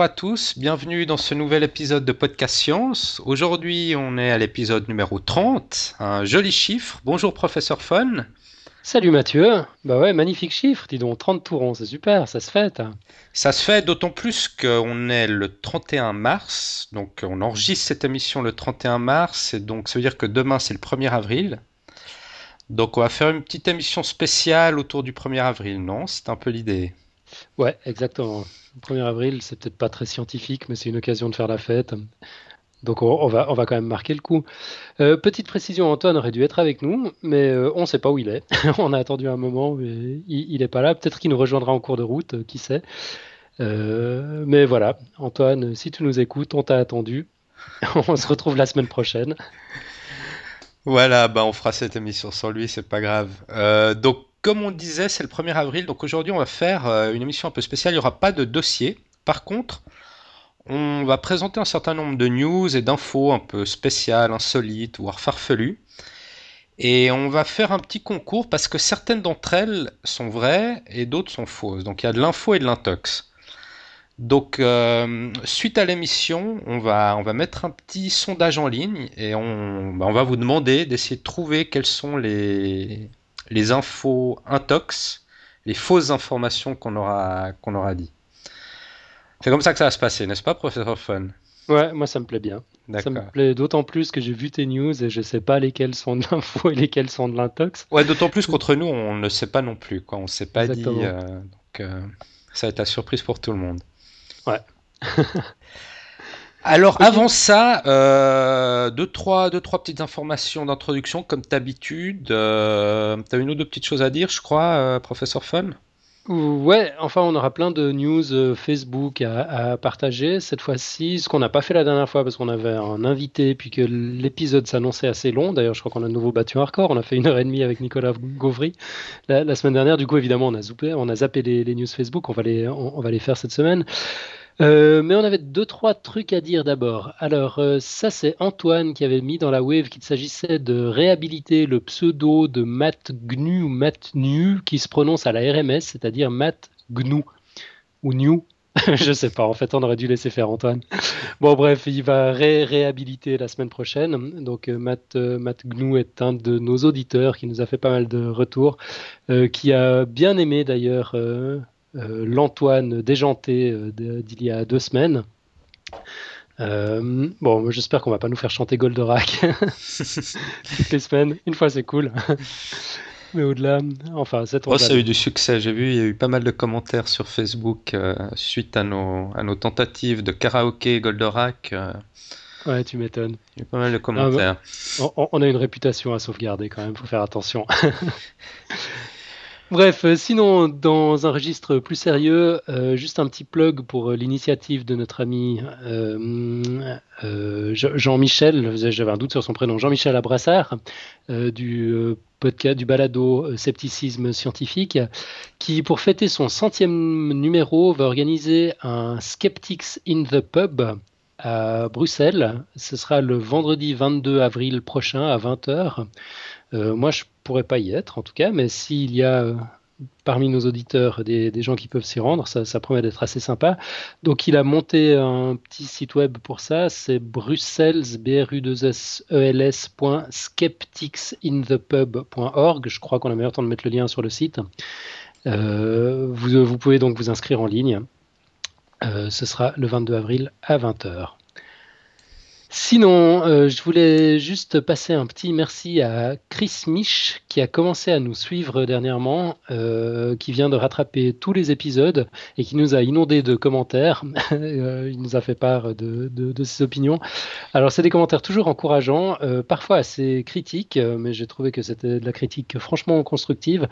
bonjour à tous, bienvenue dans ce nouvel épisode de Podcast Science. Aujourd'hui, on est à l'épisode numéro 30, un joli chiffre. Bonjour professeur Fun. Salut Mathieu. Bah ouais, magnifique chiffre, dis donc, 30 tourons, c'est super, ça se fait. Ça se fait d'autant plus qu'on est le 31 mars, donc on enregistre cette émission le 31 mars, et donc ça veut dire que demain c'est le 1er avril. Donc on va faire une petite émission spéciale autour du 1er avril, non? C'est un peu l'idée. Ouais, exactement. Le 1er avril, c'est peut-être pas très scientifique, mais c'est une occasion de faire la fête. Donc on, va, on va quand même marquer le coup. Euh, petite précision, Antoine aurait dû être avec nous, mais euh, on ne sait pas où il est. on a attendu un moment, mais il n'est pas là. Peut-être qu'il nous rejoindra en cours de route, euh, qui sait. mais voilà, Antoine, si tu nous écoutes, on t'a attendu. on se retrouve la semaine prochaine. Voilà, bah on fera cette émission sans lui, c'est pas grave. donc comme on disait, c'est le 1er avril, donc aujourd'hui on va faire une émission un peu spéciale. Il n'y aura pas de dossier. Par contre, on va présenter un certain nombre de news et d'infos un peu spéciales, insolites, voire farfelues. Et on va faire un petit concours parce que certaines d'entre elles sont vraies et d'autres sont fausses. Donc il y a de l'info et de l'intox. Donc euh, suite à l'émission, on va, on va mettre un petit sondage en ligne et on, bah, on va vous demander d'essayer de trouver quelles sont les, les infos intox, les fausses informations qu'on aura, qu'on aura dit. C'est comme ça que ça va se passer, n'est-ce pas, professeur Fun Ouais, moi ça me plaît bien. Ça me plaît d'autant plus que j'ai vu tes news et je sais pas lesquelles sont de l'info et lesquelles sont de l'intox. Ouais, d'autant plus qu'entre nous, on ne sait pas non plus. Quoi. On ne s'est pas dit. Euh, donc, euh, ça va être la surprise pour tout le monde. Ouais. Alors, avant ça, euh, deux, trois, deux, trois petites informations d'introduction, comme d'habitude. Euh, tu as une ou deux petites choses à dire, je crois, professeur Fun? Ouais, enfin, on aura plein de news euh, Facebook à, partager cette fois-ci, ce qu'on n'a pas fait la dernière fois parce qu'on avait un invité puis que l'épisode s'annonçait assez long. D'ailleurs, je crois qu'on a de nouveau battu un record. On a fait une heure et demie avec Nicolas Gauvry la, semaine dernière. Du coup, évidemment, on a, zoupé, on a zappé les, les news Facebook. On va les, on va les faire cette semaine. Euh, mais on avait deux, trois trucs à dire d'abord. Alors, euh, ça, c'est Antoine qui avait mis dans la wave qu'il s'agissait de réhabiliter le pseudo de Matt Gnu ou Matt Nu qui se prononce à la RMS, c'est-à-dire Matt Gnu ou New. Je sais pas, en fait, on aurait dû laisser faire Antoine. Bon, bref, il va réhabiliter la semaine prochaine. Donc, euh, Matt, Matt Gnu est un de nos auditeurs qui nous a fait pas mal de retours, qui a bien aimé d'ailleurs l'Antoine déjanté euh, d'il y a deux semaines. Euh, bon, j'espère qu'on va pas nous faire chanter Goldorak toutes les semaines. Une fois, c'est cool. Mais au-delà, enfin, cette oh, ça a eu du succès. J'ai vu, il y a eu pas mal de commentaires sur Facebook suite à nos, à nos tentatives de karaoké Goldorak. Ouais, tu m'étonnes. Il y a eu pas mal de commentaires. on, on, a une réputation à sauvegarder quand même, faut faire attention. Bref, euh, sinon, dans un registre plus sérieux, euh, juste un petit plug pour euh, l'initiative de notre ami Jean-Michel, j'avais un doute sur son prénom, Jean-Michel Abrassard, du podcast, du balado Scepticisme scientifique, qui, pour fêter son centième numéro, va organiser un Skeptics in the Pub à Bruxelles. Ce sera le vendredi 22 avril prochain à 20h. Euh, moi, je pourrais pas y être, en tout cas, mais s'il y a euh, parmi nos auditeurs des, gens qui peuvent s'y rendre, ça, promet d'être assez sympa. Donc, il a monté un petit site web pour ça, c'est bruxelles, bru 2 skepticsinthepub.org. Je crois qu'on a meilleur temps de mettre le lien sur le site. Euh, vous, vous, pouvez donc vous inscrire en ligne. ce sera le 22 avril à 20h. Sinon, euh, je voulais juste passer un petit merci à Chris Mich qui a commencé à nous suivre dernièrement, euh, qui vient de rattraper tous les épisodes et qui nous a inondé de commentaires. Euh, il nous a fait part de, ses opinions. Alors, c'est des commentaires toujours encourageants, parfois assez critiques, mais j'ai trouvé que c'était de la critique franchement constructive.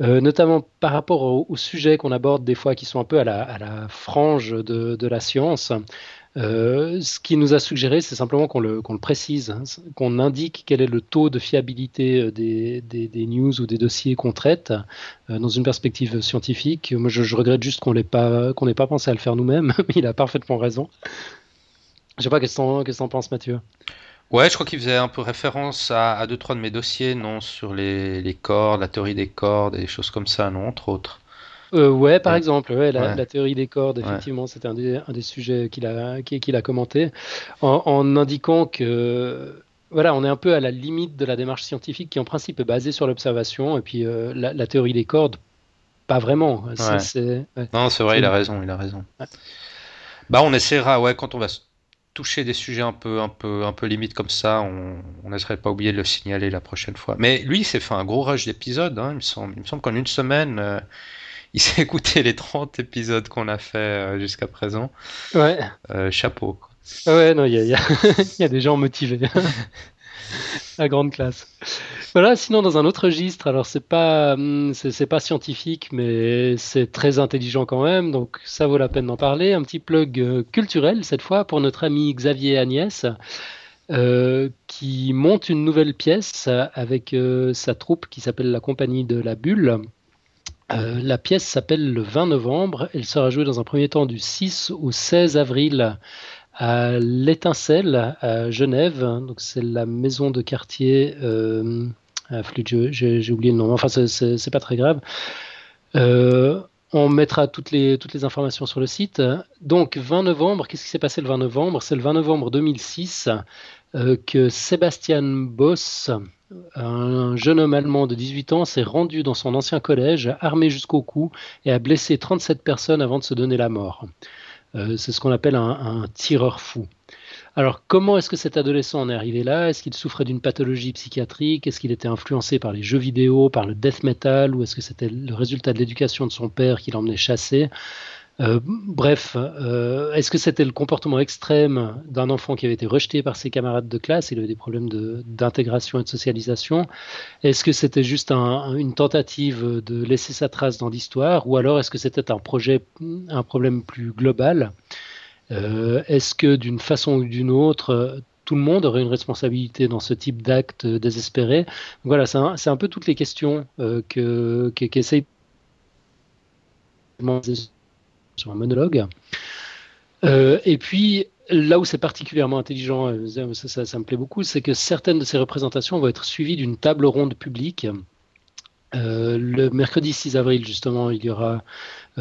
notamment par rapport aux, sujets qu'on aborde des fois qui sont un peu à la, frange de la science. Euh, ce qui nous a suggéré, c'est simplement qu'on le, précise, hein, qu'on indique quel est le taux de fiabilité euh, des, news ou des dossiers qu'on traite euh, dans une perspective scientifique. Moi, je, regrette juste qu'on n'ait pas, qu'on pas pensé à le faire nous-mêmes, mais il a parfaitement raison. Je sais pas, qu'est-ce que tu en penses, Mathieu? Ouais, je crois qu'il faisait un peu référence à, deux, trois de mes dossiers, non, sur les, les cordes, la théorie des cordes des choses comme ça, non, entre autres. Euh, Ouais, par exemple, ouais, la, théorie des cordes, effectivement, c'était un des, un des sujets qu'il a, qu'il a commenté, en, indiquant que voilà, on est un peu à la limite de la démarche scientifique qui en principe est basée sur l'observation, et puis euh, la, théorie des cordes, pas vraiment. non, c'est vrai, il a raison, il a raison. Bah, on essaiera, ouais, quand on va toucher des sujets un peu, un peu, un peu limite comme ça, on, on serait pas oublié de le signaler la prochaine fois. Mais lui, il s'est fait un gros rush d'épisodes, hein, il me semble. Il me semble qu'en une semaine, euh, il s'est écouté les 30 épisodes qu'on a fait euh, jusqu'à présent. Ouais. Euh, chapeau. Ouais, non, il y a, y a, des gens motivés. La grande classe. Voilà, sinon dans un autre registre, alors c'est pas hum, c'est pas scientifique, mais c'est très intelligent quand même, donc ça vaut la peine d'en parler. Un petit plug euh, culturel cette fois pour notre ami Xavier Agnès. Euh, qui monte une nouvelle pièce avec euh, sa troupe qui s'appelle la Compagnie de la Bulle. La pièce s'appelle le 20 novembre. Elle sera jouée dans un premier temps du 6 au 16 avril à l'Étincelle à Genève. Donc c'est la maison de quartier. Euh, j'ai oublié le nom. Enfin, c'est pas très grave. Euh, on mettra toutes les, toutes les informations sur le site. Donc, 20 novembre, qu'est-ce qui s'est passé le 20 novembre? C'est le 20 novembre 2006 euh, que Sébastien Boss, un jeune homme allemand de 18 ans, s'est rendu dans son ancien collège, armé jusqu'au cou, et a blessé 37 personnes avant de se donner la mort. Euh, c'est ce qu'on appelle un, tireur fou. Alors, comment est-ce que cet adolescent en est arrivé là? Est-ce qu'il souffrait d'une pathologie psychiatrique? Est-ce qu'il était influencé par les jeux vidéo, par le death metal? Ou est-ce que c'était le résultat de l'éducation de son père qui l'emmenait chasser? Euh, bref, euh, est-ce que c'était le comportement extrême d'un enfant qui avait été rejeté par ses camarades de classe Il avait des problèmes d'intégration et de socialisation? Est-ce que c'était juste une tentative de laisser sa trace dans l'histoire? Ou alors est-ce que c'était un projet, un problème plus global? Euh, Est-ce que d'une façon ou d'une autre, tout le monde aurait une responsabilité dans ce type d'acte désespéré? Voilà, c'est un, peu toutes les questions que qu'essaye sur un monologue. Euh, et puis, là où c'est particulièrement intelligent, euh, ça, me plaît beaucoup, c'est que certaines de ces représentations vont être suivies d'une table ronde publique. Euh, le mercredi 6 avril, justement, il y aura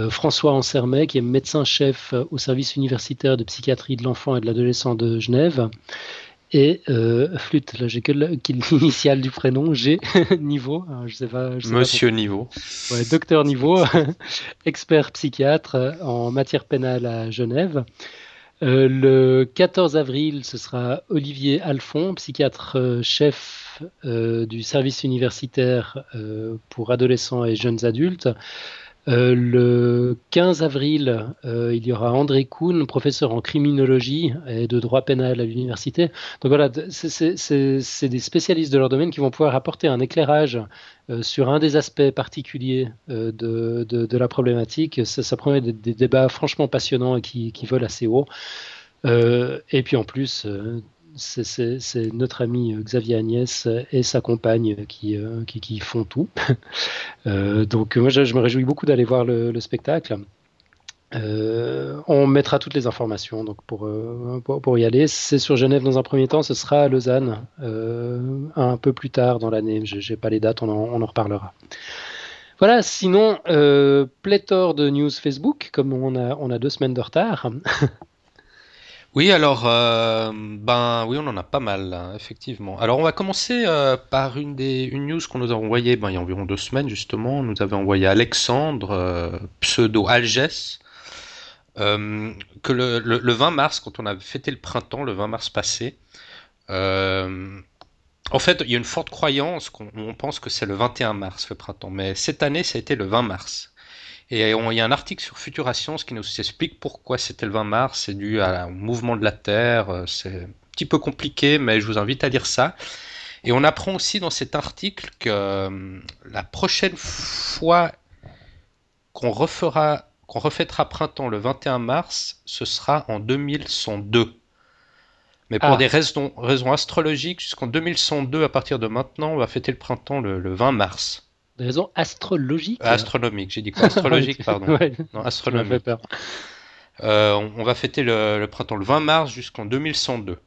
François Ansermet, qui est médecin-chef au service universitaire de psychiatrie de l'enfant et de l'adolescent de Genève, et euh, flûte, là j'ai que l'initiale du prénom, G, Niveau, hein, je sais pas. Monsieur Niveau. Ouais, docteur Niveau, expert psychiatre en matière pénale à Genève. Euh, le 14 avril, ce sera Olivier Alphon, psychiatre euh, chef du service universitaire pour adolescents et jeunes adultes. Euh, le 15 avril, euh, il y aura André Kuhn, professeur en criminologie et de droit pénal à l'université. Donc voilà, c'est des spécialistes de leur domaine qui vont pouvoir apporter un éclairage euh, sur un des aspects particuliers de, la problématique. Ça, promet des, débats franchement passionnants et qui, qui volent assez haut. et puis en plus, c'est notre ami euh, Xavier Agnès et sa compagne qui, euh, font tout. Euh, donc moi je, me réjouis beaucoup d'aller voir le, spectacle. on mettra toutes les informations pour, y aller. C'est sur Genève dans un premier temps, ce sera à Lausanne un peu plus tard dans l'année. Je n'ai pas les dates, on en, reparlera. Voilà, sinon, pléthore de news Facebook, comme on a deux semaines de retard. Oui, alors, euh, ben oui, on en a pas mal, effectivement. Alors, on va commencer euh, par une des news qu'on nous a envoyée ben, il y a environ deux semaines, justement. On nous avait envoyé Alexandre, euh, pseudo Algès, que le, le, 20 mars, quand on a fêté le printemps, le 20 mars passé, en fait, il y a une forte croyance qu'on pense que c'est le 21 mars, le printemps. Mais cette année, ça a été le 20 mars. Et il y a un article sur Futura Science qui nous explique pourquoi c'était le 20 mars. C'est dû au mouvement de la Terre. Euh, c'est un petit peu compliqué, mais je vous invite à lire ça. Et on apprend aussi dans cet article que euh, la prochaine fois qu'on refera, qu'on refêtera printemps le 21 mars, ce sera en 2102. Mais pour ah. des raisons, raisons astrologiques, jusqu'en 2102, à partir de maintenant, on va fêter le printemps le 20 mars. Des raisons astrologiques Astronomiques, j'ai dit quoi Astrologique, pardon. Non, astronomique. Peur. Euh, on, va fêter le, printemps le 20 mars jusqu'en 2102.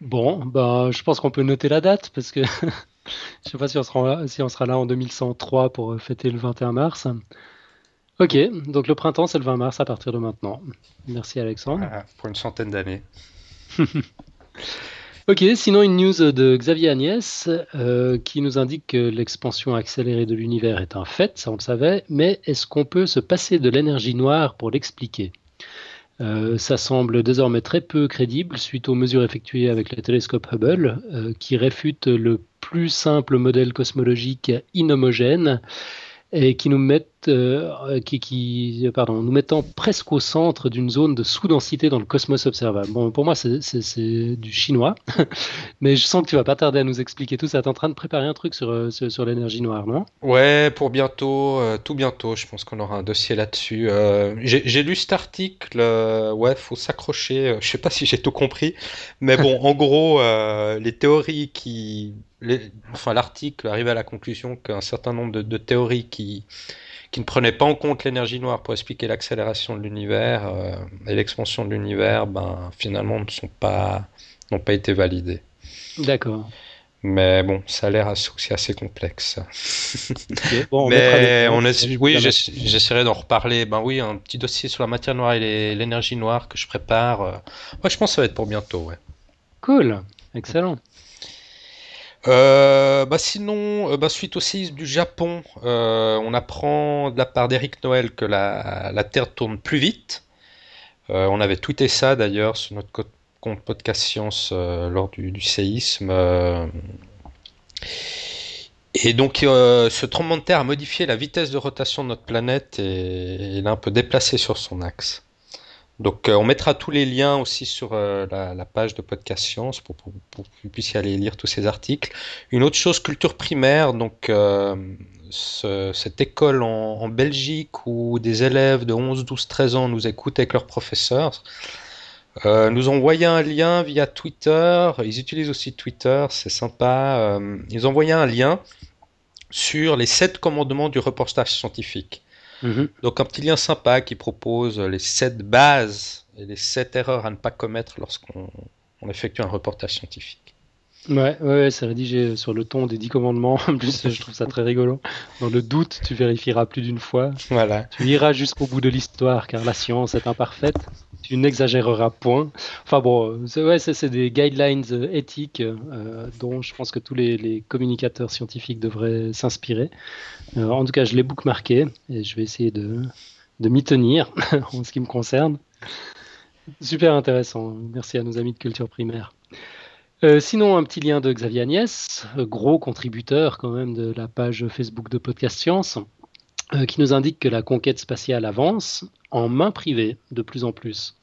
Bon, bah, je pense qu'on peut noter la date parce que je sais pas si on, sera là, si on sera là en 2103 pour fêter le 21 mars. Ok, donc le printemps, c'est le 20 mars à partir de maintenant. Merci Alexandre. pour une centaine d'années. ok, sinon une news de Xavier Agnès euh, qui nous indique que l'expansion accélérée de l'univers est un fait, ça on le savait, mais est-ce qu'on peut se passer de l'énergie noire pour l'expliquer? Euh, ça semble désormais très peu crédible suite aux mesures effectuées avec le télescope Hubble, euh, qui réfute le plus simple modèle cosmologique inhomogène et qui nous mettent, euh, qui, qui, pardon, nous mettant presque au centre d'une zone de sous-densité dans le cosmos observable. Bon, pour moi, c'est du chinois, mais je sens que tu vas pas tarder à nous expliquer tout ça. Tu es en train de préparer un truc sur, euh, sur, l'énergie noire, non? Ouais, pour bientôt, euh, tout bientôt. Je pense qu'on aura un dossier là-dessus. j'ai lu cet article. ouais, faut s'accrocher. je sais pas si j'ai tout compris, mais bon, en gros, les théories qui enfin, l'article arrive à la conclusion qu'un certain nombre de, théories qui, qui ne prenaient pas en compte l'énergie noire pour expliquer l'accélération de l'univers euh, et l'expansion de l'univers, ben, finalement, ne sont pas, n'ont pas été validées. D'accord. Mais bon, ça a l'air assez complexe. Bon, on Mais on oui, j'essaierai d'en reparler. Ben oui, un petit dossier sur la matière noire et l'énergie noire que je prépare. Euh, ouais, je pense que ça va être pour bientôt, ouais. Cool, excellent. Euh, bah sinon, euh, bah suite au séisme du Japon, euh, on apprend de la part d'Eric Noël que la, la, Terre tourne plus vite. on avait tweeté ça d'ailleurs sur notre compte podcast science lors du, séisme. et donc, ce tremblement de terre a modifié la vitesse de rotation de notre planète et il a un peu déplacé sur son axe. Donc, euh, on mettra tous les liens aussi sur euh, la, page de Podcast Science pour, que vous puissiez aller lire tous ces articles. Une autre chose, culture primaire, donc euh, cette école en, Belgique où des élèves de 11, 12, 13 ans nous écoutent avec leurs professeurs. nous ont envoyé un lien via Twitter. Ils utilisent aussi Twitter, c'est sympa. ils ont envoyé un lien sur les sept commandements du reportage scientifique. Mhm. Donc un petit lien sympa qui propose les 7 bases et les 7 erreurs à ne pas commettre lorsqu'on effectue un reportage scientifique. Ouais, ouais, c'est rédigé sur le ton des 10 commandements. En plus, je trouve ça très rigolo. Dans le doute, tu vérifieras plus d'une fois. Voilà. Tu iras jusqu'au bout de l'histoire car la science est imparfaite tu n'exagéreras point. Enfin bon, c'est ouais, c'est des guidelines euh, éthiques euh, dont je pense que tous les, communicateurs scientifiques devraient s'inspirer. Euh, en tout cas, je l'ai bookmarqué et je vais essayer de, de m'y tenir en ce qui me concerne. Super intéressant. Merci à nos amis de culture primaire. sinon, un petit lien de Xavier Agnès, gros contributeur quand même de la page Facebook de Podcast Science. Euh, qui nous indique que la conquête spatiale avance en main privée de plus en plus.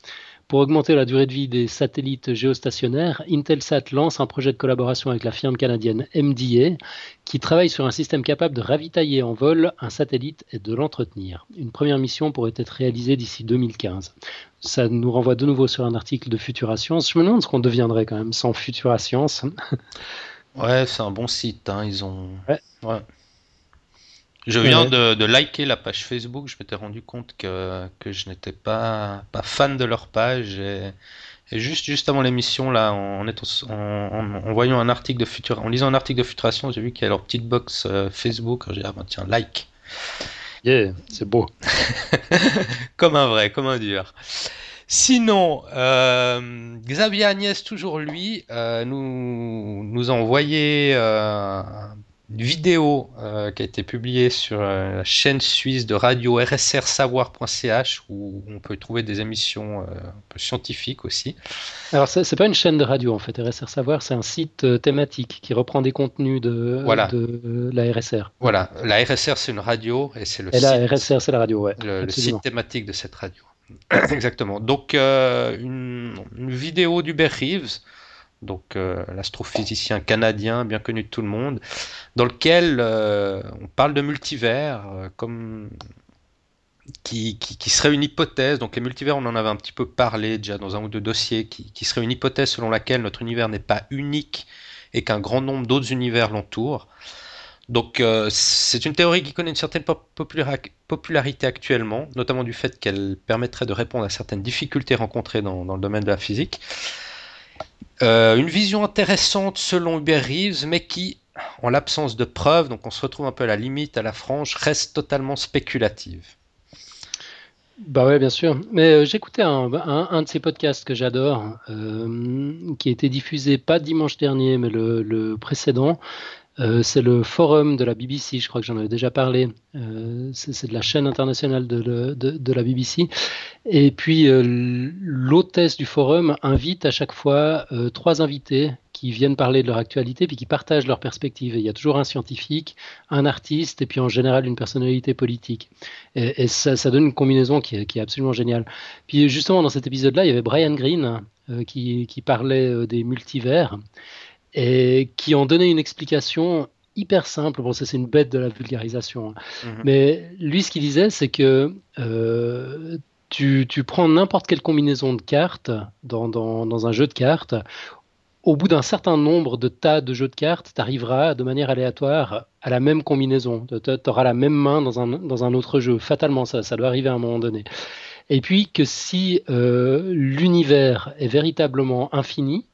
Pour augmenter la durée de vie des satellites géostationnaires, Intelsat lance un projet de collaboration avec la firme canadienne MDA qui travaille sur un système capable de ravitailler en vol un satellite et de l'entretenir. Une première mission pourrait être réalisée d'ici 2015. Ça nous renvoie de nouveau sur un article de Futura Science. Je me demande ce qu'on deviendrait quand même sans Futura Science. ouais, c'est un bon site. Hein. Ils ont. Ouais. Je viens de, liker la page Facebook, je m'étais rendu compte que, que je n'étais pas, pas fan de leur page. Et, juste, juste avant l'émission, là, en, en, voyant un article de Futur, en lisant un article de Futuration, j'ai vu qu'il y a leur petite box euh, Facebook. J'ai dit, ah ben, tiens, like. Yeah, c'est beau. comme un vrai, comme un dur. Sinon, euh, Xavier Agnès, toujours lui, euh, nous, nous a envoyé vidéo euh, qui a été publiée sur euh, la chaîne suisse de radio rsrsavoir.ch où on peut trouver des émissions euh, un peu scientifiques aussi. Alors c'est pas une chaîne de radio en fait, RSR Savoir c'est un site thématique qui reprend des contenus de, de la RSR. Voilà, la RSR c'est une radio et c'est le et la RSR c'est la radio, ouais. Le, site thématique de cette radio. Exactement. Donc une, une vidéo d'Hubert Reeves donc euh, l'astrophysicien canadien bien connu de tout le monde, dans lequel euh, on parle de multivers euh, qui, serait une hypothèse. Donc les multivers, on en avait un petit peu parlé déjà dans un ou deux dossiers, qui, serait une hypothèse selon laquelle notre univers n'est pas unique et qu'un grand nombre d'autres univers l'entourent. Donc c'est une théorie qui connaît une certaine popularité actuellement, notamment du fait qu'elle permettrait de répondre à certaines difficultés rencontrées dans le domaine de la physique. Euh, une vision intéressante selon Hubert Reeves, mais qui, en l'absence de preuves, donc on se retrouve un peu à la limite, à la frange, reste totalement spéculative. Bah ouais, bien sûr. Mais j'écoutais un, de ces podcasts que j'adore, qui a été diffusé pas dimanche dernier, mais le précédent. Euh, c'est le forum de la BBC, je crois que j'en avais déjà parlé. Euh, c'est de la chaîne internationale de, la BBC. Et puis euh, l'hôtesse du forum invite à chaque fois trois invités qui viennent parler de leur actualité puis qui partagent leur perspective. il y a toujours un scientifique, un artiste et puis en général une personnalité politique. Et, ça, donne une combinaison qui est, qui est, absolument géniale. Puis justement dans cet épisode-là, il y avait Brian Greene qui, qui, parlait des multivers et qui ont donné une explication hyper simple. Bon, ça c'est une bête de la vulgarisation. Hein. Mhm. Mais lui, ce qu'il disait, c'est que euh, tu, tu, prends n'importe quelle combinaison de cartes dans, dans, dans, un jeu de cartes. Au bout d'un certain nombre de tas de jeux de cartes, tu arriveras de manière aléatoire à la même combinaison. Tu auras la même main dans un, dans un autre jeu. Fatalement, ça, ça doit arriver à un moment donné. Et puis que si euh, l'univers est véritablement infini,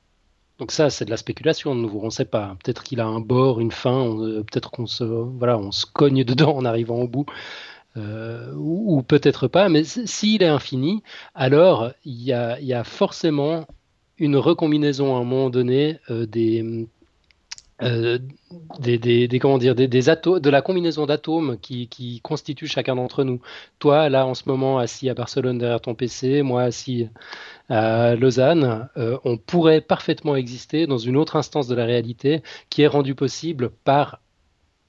donc ça, c'est de la spéculation de nouveau. On ne sait pas. Peut-être qu'il a un bord, une fin. Euh, peut-être qu'on se, voilà, on se cogne dedans en arrivant au bout. Euh, ou, peut-être pas. Mais s'il est infini, alors il y a, forcément une recombinaison à un moment donné euh, des, des, des, comment dire, des, de la combinaison d'atomes qui, qui constituent chacun d'entre nous. Toi, là, en ce moment, assis à Barcelone derrière ton PC, moi, assis à Lausanne, euh, on pourrait parfaitement exister dans une autre instance de la réalité qui est rendue possible par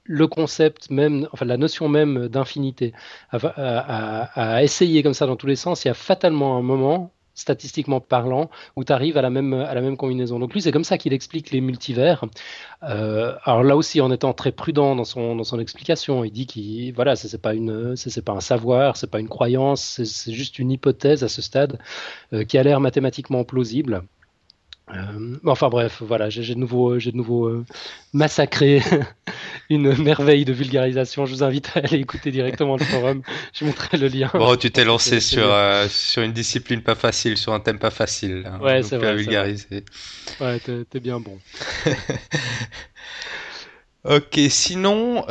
le concept même, enfin la notion même d'infinité. À, essayer comme ça dans tous les sens, il y a fatalement un moment statistiquement parlant, où tu arrives à la même, à la même combinaison. Donc lui, c'est comme ça qu'il explique les multivers. Euh, alors là aussi, en étant très prudent dans son, dans son explication, il dit qu'il voilà, c'est pas une, pas un savoir, c'est pas une croyance, c'est juste une hypothèse à ce stade euh, qui a l'air mathématiquement plausible. Euh, enfin bref, voilà, j'ai de nouveau, j'ai de nouveau euh, massacré une merveille de vulgarisation. Je vous invite à aller écouter directement le forum. Je montrerai le lien. Bon, tu t'es lancé sur euh, sur une discipline pas facile, sur un thème pas facile. Hein, ouais, c'est vrai. vulgariser. Ouais, t'es bien bon. ok, sinon,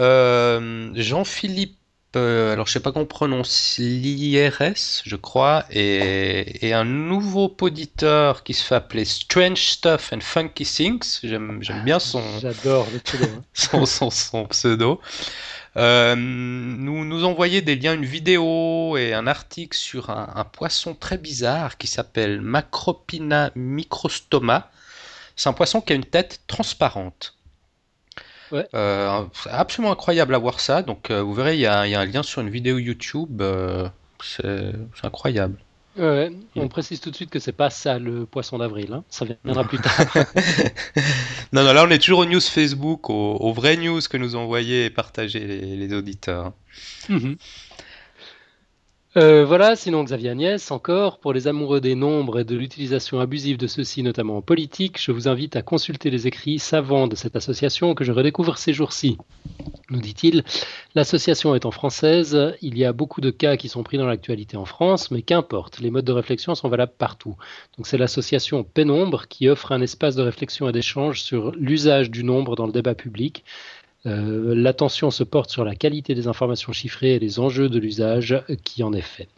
Jean-Philippe euh, alors je sais pas qu'on prononce l'IRS, je crois, et, un nouveau poditeur qui se fait appeler Strange Stuff and Funky Things. J'aime bien son. J'adore le pseudo. Hein. son, son, pseudo. Euh, nous nous envoyait des liens, une vidéo et un article sur un, un poisson très bizarre qui s'appelle Macropina microstoma. C'est un poisson qui a une tête transparente. Euh, absolument incroyable à voir ça. Donc euh, vous verrez, il y, a, un lien sur une vidéo YouTube. Euh, c'est incroyable. on précise tout de suite que c'est pas ça le poisson d'avril, hein. ça viendra plus tard. non, non, là on est toujours aux news Facebook, aux, vraies news que nous envoyaient et partageaient les, auditeurs. Mhm. Euh, voilà, sinon Xavier Agnès, encore, pour les amoureux des nombres et de l'utilisation abusive de ceux-ci, notamment en politique, je vous invite à consulter les écrits savants de cette association que je redécouvre ces jours-ci. Nous dit-il, l'association étant française, il y a beaucoup de cas qui sont pris dans l'actualité en France, mais qu'importe, les modes de réflexion sont valables partout. Donc c'est l'association Pénombre qui offre un espace de réflexion et d'échange sur l'usage du nombre dans le débat public euh, l'attention se porte sur la qualité des informations chiffrées et les enjeux de l'usage qui en est fait.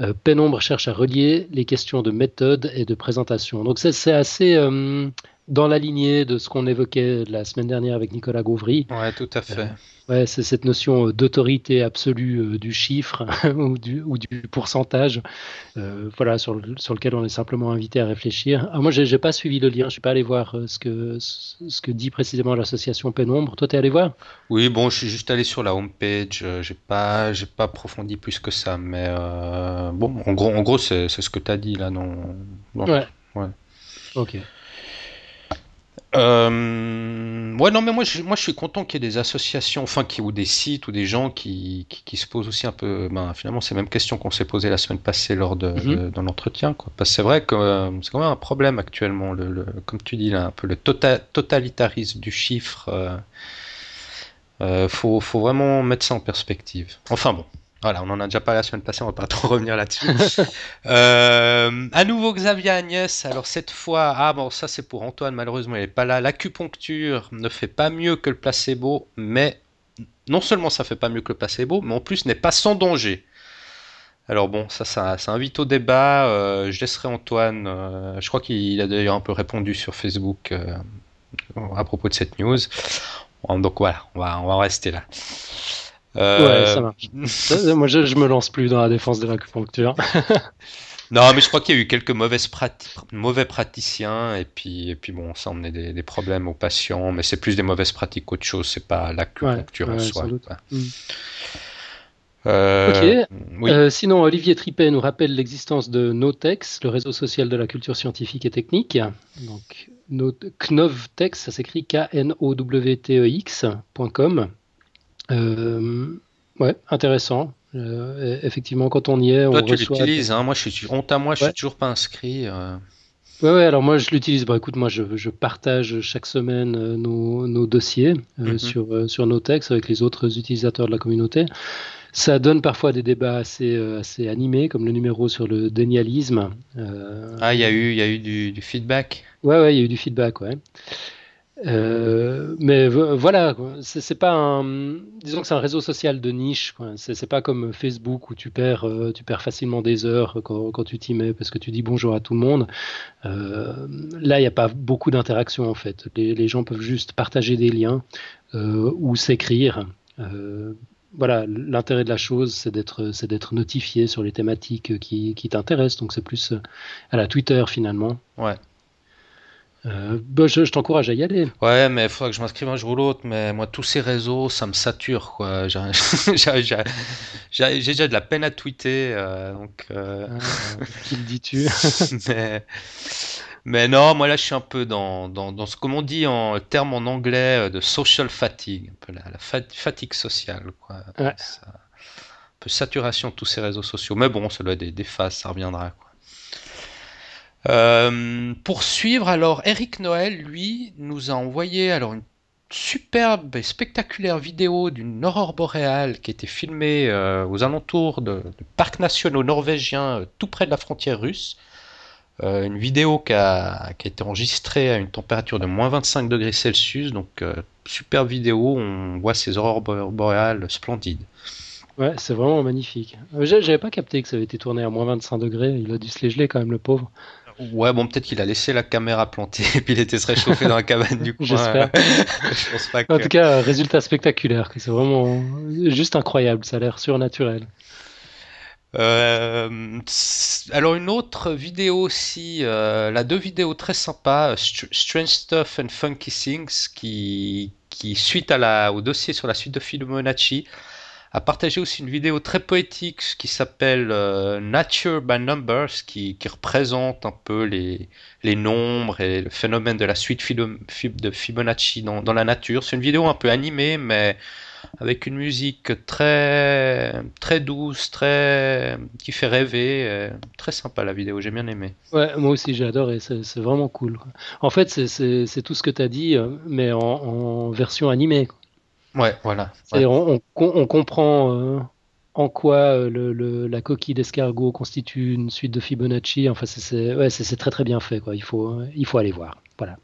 Euh, Pénombre cherche à relier les questions de méthode et de présentation. Donc c'est assez euh, dans la lignée de ce qu'on évoquait la semaine dernière avec Nicolas Gauvry. Ouais, tout à fait. Ouais, c'est cette notion euh, d'autorité absolue euh, du chiffre ou, du, ou, du, pourcentage, euh, voilà, sur, le, sur, lequel on est simplement invité à réfléchir. Moi, j'ai, n'ai pas suivi le lien, je suis pas allé voir ce que ce que dit précisément l'association Pénombre. Toi, tu es allé voir? Oui, bon, je suis juste allé sur la homepage. J'ai pas, j'ai pas approfondi plus que ça, mais bon, en gros, en gros, c'est, ce que tu as dit là, non Ouais. Ouais. Ok. Euh, ouais, non, mais moi, je, moi, je suis content qu'il y ait des associations, enfin, qui, ou des sites, ou des gens qui, qui, se posent aussi un peu, ben, finalement, ces mêmes questions qu'on s'est posées la semaine passée lors de, dans l'entretien, quoi. Parce que c'est vrai que euh, c'est quand même un problème actuellement, le, comme tu dis là, un peu le tota-, totalitarisme du chiffre. Euh, euh, faut, faut vraiment mettre ça en perspective. Enfin bon. Voilà, on en a déjà parlé la semaine passée, on va pas trop revenir là-dessus. euh, à nouveau Xavier Agnès, alors cette fois, ah bon, ça c'est pour Antoine, malheureusement il n'est pas là. L'acupuncture ne fait pas mieux que le placebo, mais non seulement ça fait pas mieux que le placebo, mais en plus n'est pas sans danger. Alors bon, ça, ça, invite au débat. je laisserai Antoine. je crois qu'il a d'ailleurs un peu répondu sur Facebook à propos de cette news. Donc voilà, on va, rester là. Ouais, ça marche. moi, je, je me lance plus dans la défense de l'acupuncture. Non, mais je crois qu'il y a eu quelques mauvaises mauvais praticiens, et puis, et puis bon, ça a emmené des, des problèmes aux patients, mais c'est plus des mauvaises pratiques qu'autre chose, c'est pas l'acupuncture en soi. Mm. Euh, ok. Euh, sinon, Olivier Tripet nous rappelle l'existence de Notex, le réseau social de la culture scientifique et technique. Donc, Knovtex, ça s'écrit K-N-O-W-T-E-X.com. Euh, ouais, intéressant. Euh, effectivement, quand on y est, on Toi, tu l'utilises, hein. moi, je suis honte à moi, je suis toujours pas inscrit. Euh. Ouais, ouais, alors moi je l'utilise. Bah écoute, moi je, je partage chaque semaine euh, nos, nos dossiers mhm. sur, sur nos textes avec les autres utilisateurs de la communauté. Ça donne parfois des débats assez, assez animés, comme le numéro sur le dénialisme. ah, il y a eu, y a eu du, du feedback Ouais, ouais, il y a eu du feedback, ouais. Euh, mais voilà, c'est pas un, disons que c'est un réseau social de niche. C'est pas comme Facebook où tu perds, euh, tu perds facilement des heures quand, tu t'y mets parce que tu dis bonjour à tout le monde. Euh, là, il n'y a pas beaucoup d'interaction en fait. Les, les, gens peuvent juste partager des liens ou s'écrire. voilà, l'intérêt de la chose, c'est d'être, c'est d'être notifié sur les thématiques qui, qui t'intéressent. Donc c'est plus à la Twitter finalement. Ouais. Euh, bah, je, t'encourage à y aller. Ouais, mais il faudra que je m'inscrive un jour ou l'autre. Mais moi, tous ces réseaux, ça me sature. quoi. J'ai déjà de la peine à tweeter. Euh, donc, euh... Ah, qui le dis-tu? Mais, mais, non, moi là, je suis un peu dans, dans, dans ce qu'on dit en terme en anglais euh, de social fatigue. Un peu la, fatigue sociale. Quoi. Ouais. un peu saturation de tous ces réseaux sociaux. Mais bon, ça doit être des, des phases, ça reviendra. Quoi. Euh, pour suivre, alors Eric Noël, lui, nous a envoyé alors une superbe et spectaculaire vidéo d'une aurore boréale qui été filmée euh, aux alentours de, parcs nationaux norvégiens euh, tout près de la frontière russe. une vidéo qui a, qui a, été enregistrée à une température de moins 25 degrés Celsius, donc superbe vidéo, on voit ces aurores boréales splendides. Ouais, c'est vraiment magnifique. J'avais pas capté que ça avait été tourné à moins 25 degrés, il a dû se les geler quand même le pauvre. Ouais, bon, peut-être qu'il a laissé la caméra plantée et puis il était se réchauffé dans la cabane du coin. J'espère. Je pense pas que... En tout cas, résultat spectaculaire. C'est vraiment juste incroyable. Ça a l'air surnaturel. Euh, alors une autre vidéo aussi, euh, la deux vidéos très sympas, Strange Stuff and Funky Things, qui, qui suite à la, au dossier sur la suite de Fibonacci, a partagé aussi une vidéo très poétique qui s'appelle euh, Nature by Numbers, qui, représente un peu les, les nombres et le phénomène de la suite de Fibonacci dans, dans la nature. C'est une vidéo un peu animée, mais avec une musique très très douce, très qui fait rêver, euh, très sympa la vidéo, j'ai bien aimé. Ouais, moi aussi j'ai adoré, c'est vraiment cool. En fait, c'est tout ce que tu as dit, euh, mais en version animée. Ouais, voilà. On, comprend euh, en quoi euh, le, la coquille d'escargot constitue une suite de Fibonacci. Enfin, c'est très très bien fait. Quoi. Il, faut, il faut aller voir. Voilà.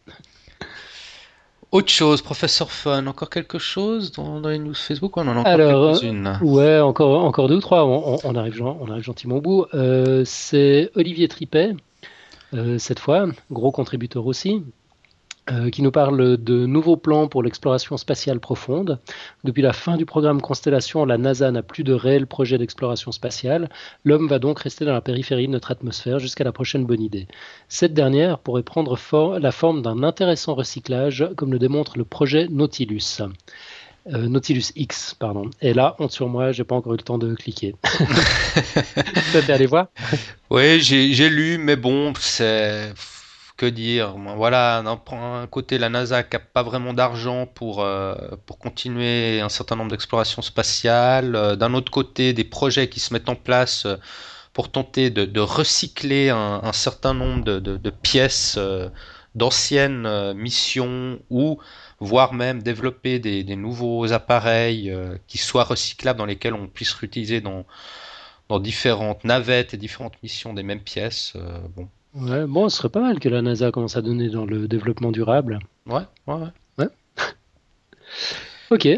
Autre chose, professeur Fun, encore quelque chose dans, les news Facebook? On en a encore Alors, une Ouais, encore, encore deux ou trois. On, arrive, on arrive gentiment au bout. Euh, c'est Olivier Tripet, cette fois, gros contributeur aussi, euh, qui nous parle de nouveaux plans pour l'exploration spatiale profonde. Depuis la fin du programme Constellation, la NASA n'a plus de réels projets d'exploration spatiale. L'homme va donc rester dans la périphérie de notre atmosphère jusqu'à la prochaine bonne idée. Cette dernière pourrait prendre la forme d'un intéressant recyclage, comme le démontre le projet Nautilus. Euh, Nautilus X, pardon. Et là, honte sur moi, j'ai pas encore eu le temps de cliquer. Tu es allé voir? Oui, j'ai lu, mais bon, c'est que dire Voilà, d'un côté, la NASA n'a pas vraiment d'argent pour, euh, pour continuer un certain nombre d'explorations spatiales. Euh, d'un autre côté, des projets qui se mettent en place euh, pour tenter de, recycler un, certain nombre de, pièces d'anciennes missions ou voire même développer des, nouveaux appareils qui soient recyclables dans lesquels on puisse réutiliser dans, dans différentes navettes et différentes missions des mêmes pièces. bon, Ouais, bon, ce serait pas mal que la NASA commence à donner dans le développement durable. Ouais, ouais, ouais. ok.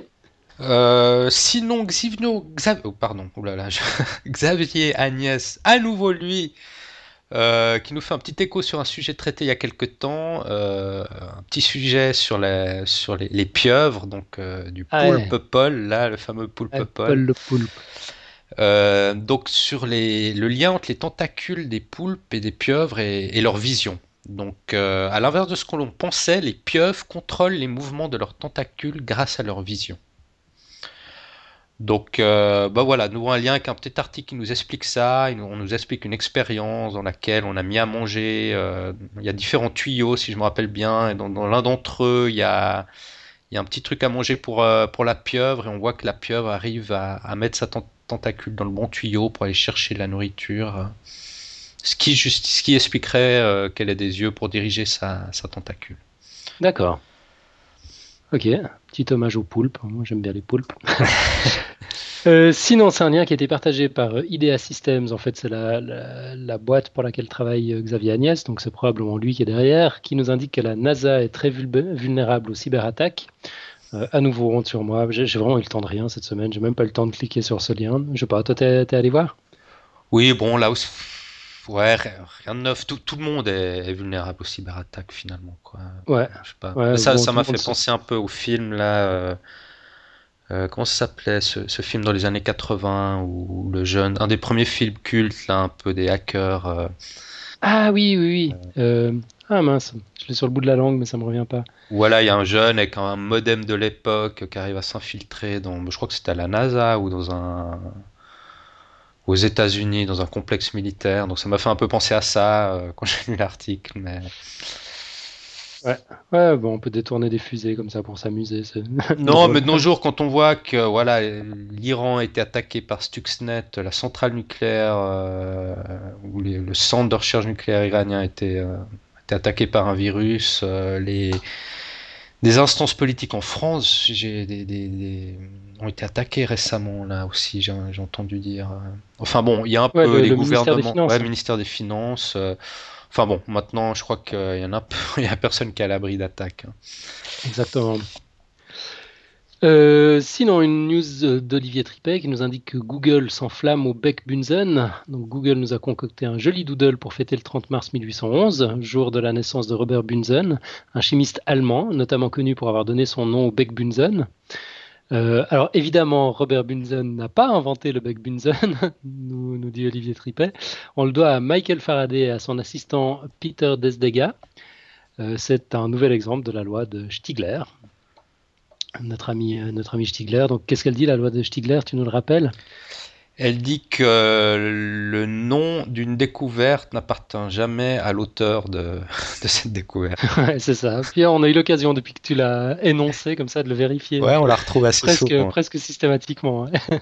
Euh, sinon, Xivno, Xav- oh, pardon, oh là là, je- Xavier Agnès, à nouveau lui, euh, qui nous fait un petit écho sur un sujet traité il y a quelque temps, euh, un petit sujet sur les, sur les, les pieuvres, donc du Ah ouais. poulpe Paul, là, le fameux poulpe Paul. le poulpe. Euh, donc sur le lien entre les tentacules des poulpes et des pieuvres et, leur vision. Donc euh, à l'inverse de ce que l'on pensait, les pieuvres contrôlent les mouvements de leurs tentacules grâce à leur vision. Donc euh, bah voilà, nous avons un lien avec un petit article qui nous explique ça, on nous explique une expérience dans laquelle on a mis à manger, il y a différents tuyaux si je me rappelle bien, et dans, l'un d'entre eux il y a, un petit truc à manger pour, pour la pieuvre, et on voit que la pieuvre arrive à, à mettre sa ten- tentacule dans le bon tuyau pour aller chercher de la nourriture. Ce qui, juste, ce qui expliquerait euh, qu'elle ait des yeux pour diriger sa, sa tentacule. D'accord. Ok, petit hommage aux poulpes. Moi, j'aime bien les poulpes. Euh, sinon, c'est un lien qui a été partagé par euh, IDEA Systems. En fait, c'est la, la- la boîte pour laquelle travaille Xavier Agnès, donc c'est probablement lui qui est derrière, qui nous indique que la NASA est très vulnérable aux cyberattaques. Euh, à nouveau, honte sur moi. J'ai vraiment eu le temps de rien cette semaine. J'ai même pas eu le temps de cliquer sur ce lien. Je sais pas, toi, t'es allé voir? Oui, bon, là aussi, ouais, rien de neuf. Tout, tout le monde est, est vulnérable aux cyberattaques finalement, quoi. Ouais. Je sais pas. Ouais, ça, bon, ça tout m'a fait se- penser un peu au film là. euh, euh, comment ça s'appelait ce, ce film dans les années 80 où le jeune, un des premiers films cultes là, un peu des hackers. Ah oui, oui, oui. Euh, ah mince, je l'ai sur le bout de la langue, mais ça me revient pas. Voilà, il y a un jeune avec un modem de l'époque qui arrive à s'infiltrer dans, je crois que c'était à la NASA ou dans un, aux États-Unis, dans un complexe militaire. Donc ça m'a fait un peu penser à ça euh, quand j'ai lu l'article. Mais Ouais, bon, on peut détourner des fusées comme ça pour s'amuser. non, mais de nos jours, quand on voit que voilà, l'Iran a été attaqué par Stuxnet, la centrale nucléaire euh, ou les- le centre de recherche nucléaire iranien a été, euh, a été attaqué par un virus, euh, les des instances politiques en France, j'ai des, des- des- ont été attaquées récemment là aussi, j'ai entendu dire. Enfin bon, il y a un Ouais, peu le- les le ministère des gouvernements, Finances. ouais, ministère des Finances. Euh. Enfin bon, maintenant je crois qu'il y en a, il a personne qui à l'abri d'attaques. hein. Exactement. Euh, sinon, une news euh, d'Olivier Tripet qui nous indique que Google s'enflamme au Beck Bunsen. Donc, Google nous a concocté un joli doodle pour fêter le 30 mars 1811, jour de la naissance de Robert Bunsen, un chimiste allemand, notamment connu pour avoir donné son nom au Beck Bunsen. Euh, alors, évidemment, Robert Bunsen n'a pas inventé le Beck Bunsen, nous, nous dit Olivier Tripet. On le doit à Michael Faraday et à son assistant Peter Desdega. Euh, C'est un nouvel exemple de la loi de Stigler. Notre ami, euh, notre ami Stigler. Donc, qu'est-ce qu'elle dit, la loi de Stigler? Tu nous le rappelles? Elle dit que le nom d'une découverte n'appartient jamais à l'auteur de, de cette découverte. Ouais, c'est ça. Puis, on a eu l'occasion, depuis que tu l'as énoncé, comme ça, de le vérifier. Ouais, on la retrouve assez presque, souvent. presque systématiquement. ouais.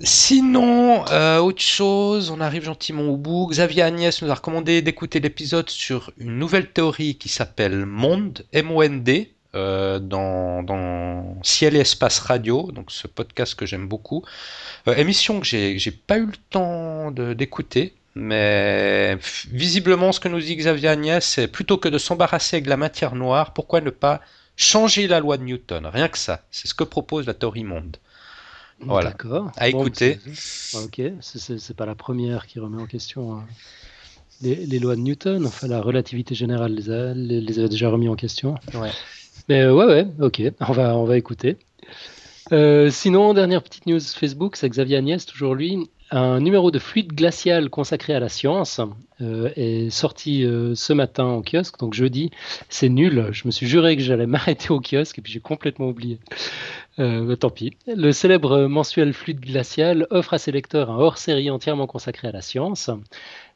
Sinon, euh, autre chose, on arrive gentiment au bout. Xavier Agnès nous a recommandé d'écouter l'épisode sur une nouvelle théorie qui s'appelle Monde, M-O-N-D, euh, dans, dans Ciel et Espace Radio, donc ce podcast que j'aime beaucoup. Euh, émission que j'ai pas eu le temps d'écouter, mais visiblement ce que nous dit Xavier Agnès, c'est plutôt que de s'embarrasser avec la matière noire, pourquoi ne pas changer la loi de Newton? Rien que ça, c'est ce que propose la théorie Monde. Voilà. D'accord. À Bon, écouter. Ok, c'est- pas la première qui remet en question hein, les, les lois de Newton. Enfin, la relativité générale les a, les, les a déjà remis en question. Ouais. Mais euh, ouais, ouais, ok, on va, on écouter. Euh, sinon, dernière petite news Facebook, c'est Xavier Agnès, toujours lui. Un numéro de fluide glacial consacré à la science euh, est sorti ce matin en kiosque, donc jeudi. C'est nul, je me suis juré que j'allais m'arrêter au kiosque et puis j'ai complètement oublié. Bah, tant pis. Le célèbre mensuel Fluide glacial offre à ses lecteurs un hors-série entièrement consacré à la science.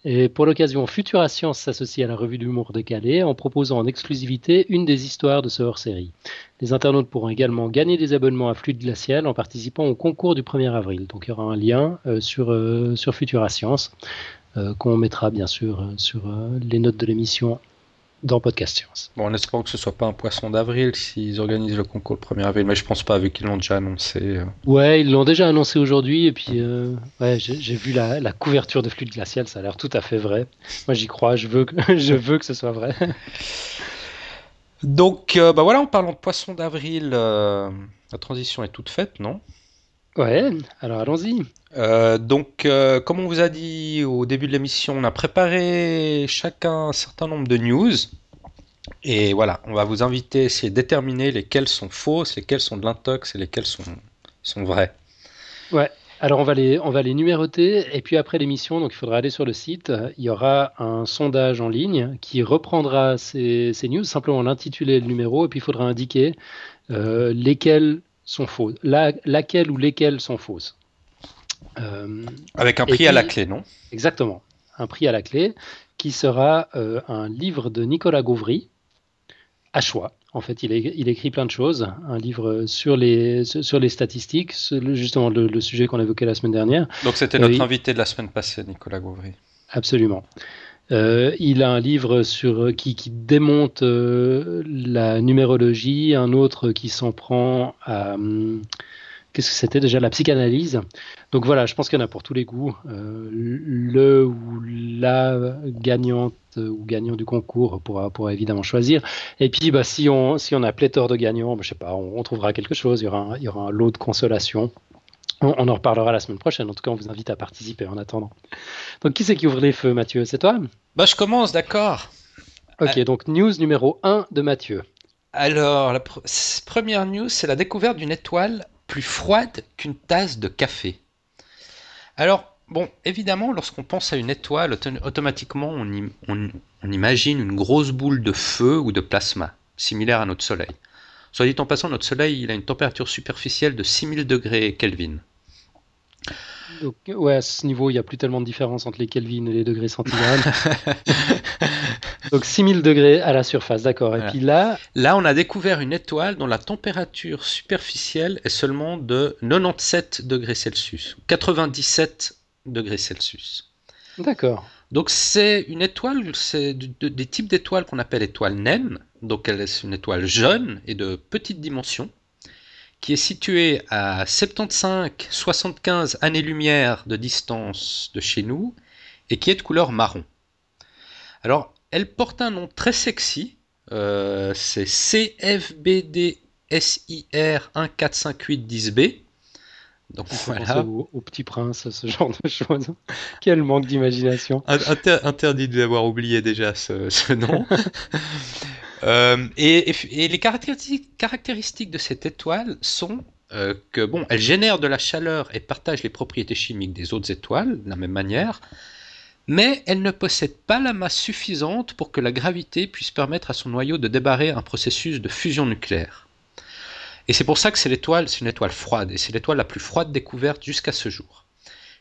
Et pour l'occasion, Futura Science s'associe à la revue d'humour décalé en proposant en exclusivité une des histoires de ce hors-série. Les internautes pourront également gagner des abonnements à Fluide glacial en participant au concours du 1er avril. Donc il y aura un lien euh, sur, euh, sur Futura Science euh, qu'on mettra bien sûr sur les notes de l'émission dans Podcast Science. Bon, on espère que ce soit pas un poisson d'avril s'ils organisent le concours le 1er avril, mais je pense pas vu qu'ils l'ont déjà annoncé. euh. Ouais, ils l'ont déjà annoncé aujourd'hui et puis euh, ouais, j'ai j'ai vu la, la couverture de fluide glacial, ça a l'air tout à fait vrai. Moi j'y crois, je veux que, je veux que ce soit vrai. Donc, euh, bah voilà, en parlant de poisson d'avril, euh, la transition est toute faite, non? Ouais, alors allons-y. Euh, donc, euh, comme on vous a dit au début de l'émission, on a préparé chacun un certain nombre de news. Et voilà, on va vous inviter à essayer de déterminer lesquelles sont fausses, lesquelles sont de l'intox et lesquelles sont, sont vraies. Ouais. Alors on va les on va les numéroter et puis après l'émission, donc il faudra aller sur le site. Il y aura un sondage en ligne qui reprendra ces, ces news, simplement l'intitulé et le numéro, et puis il faudra indiquer euh, lesquelles sont fausses, la, laquelle ou lesquelles sont fausses. Euh, Avec un prix à la clé, non? Exactement. Un prix à la clé qui sera euh, un livre de Nicolas Gauvry à choix. En fait, il, écrit plein de choses. Un livre sur les, sur les statistiques, justement le, le sujet qu'on évoquait la semaine dernière. Donc c'était notre Oui. invité de la semaine passée, Nicolas Gauvry. Absolument. Euh, il a un livre sur, qui, qui démonte euh, la numérologie, un autre qui s'en prend à... hum, Qu'est-ce que c'était déjà? La psychanalyse. Donc voilà, je pense qu'il y en a pour tous les goûts. Euh, le ou la gagnante euh, ou gagnant du concours pourra, pourra évidemment choisir. Et puis, bah, si, on, si on a pléthore de gagnants, bah, je sais pas, on, on trouvera quelque chose. Il y aura un, il y aura un lot de consolation. On, on en reparlera la semaine prochaine. En tout cas, on vous invite à participer en attendant. Donc, qui c'est qui ouvre les feux, Mathieu? C'est toi? Bah je commence, d'accord. Ok, donc news numéro 1 de Mathieu. Alors, la pr- première news, c'est la découverte d'une étoile plus froide qu'une tasse de café. Alors, bon, évidemment, lorsqu'on pense à une étoile, auto- automatiquement, on, im- on- on imagine une grosse boule de feu ou de plasma, similaire à notre Soleil. Soit dit en passant, notre Soleil, il a une température superficielle de 6000 degrés Kelvin. Donc, ouais, à ce niveau, il n'y a plus tellement de différence entre les Kelvin et les degrés centigrades. donc, 6000 degrés à la surface, d'accord. Et Voilà. puis là, Là, on a découvert une étoile dont la température superficielle est seulement de 97 degrés Celsius, 97 degrés Celsius. d'accord. Donc c'est une étoile, c'est des types d'étoiles qu'on appelle étoiles naines. Donc elle est une étoile jeune et de petite dimension, qui est située à 75-75 années-lumière de distance de chez nous et qui est de couleur marron. Alors elle porte un nom très sexy, euh, c'est CFBDSIR 145810B. Donc voilà. au, au petit prince, ce genre de choses. Quel manque d'imagination. In- inter- interdit de lui avoir oublié déjà ce, ce nom. Euh, et, et- et les caractéristiques, caractéristiques de cette étoile sont euh, que bon, elle génère de la chaleur et partage les propriétés chimiques des autres étoiles de la même manière, mais elle ne possède pas la masse suffisante pour que la gravité puisse permettre à son noyau de débarrer un processus de fusion nucléaire. Et c'est pour ça que c'est l'étoile, c'est une étoile froide, et c'est l'étoile la plus froide découverte jusqu'à ce jour.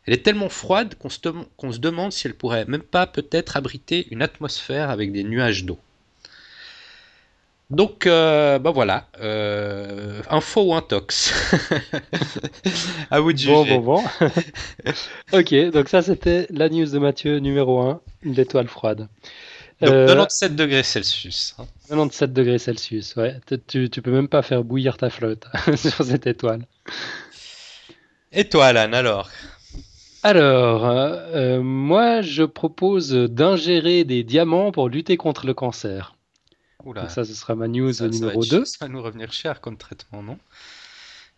Elle est tellement froide qu'on se, dem- qu'on se demande si elle pourrait même pas peut-être abriter une atmosphère avec des nuages d'eau. Donc, euh, bah voilà, euh, info ou intox À vous de juger. Bon, bon, bon. ok, donc ça, c'était la news de Mathieu, numéro 1, l'étoile froide. Donc, Euh, 97 degrés Celsius. hein. 97 degrés Celsius, ouais. Tu, tu- peux même pas faire bouillir ta flotte sur cette étoile. Et toi, Alan, alors Alors, euh, euh, moi, je propose d'ingérer des diamants pour lutter contre le cancer. Oula, Donc ça, ce sera ma news ça- ça va numéro être 2. ch- Ça va nous revenir cher comme traitement, non?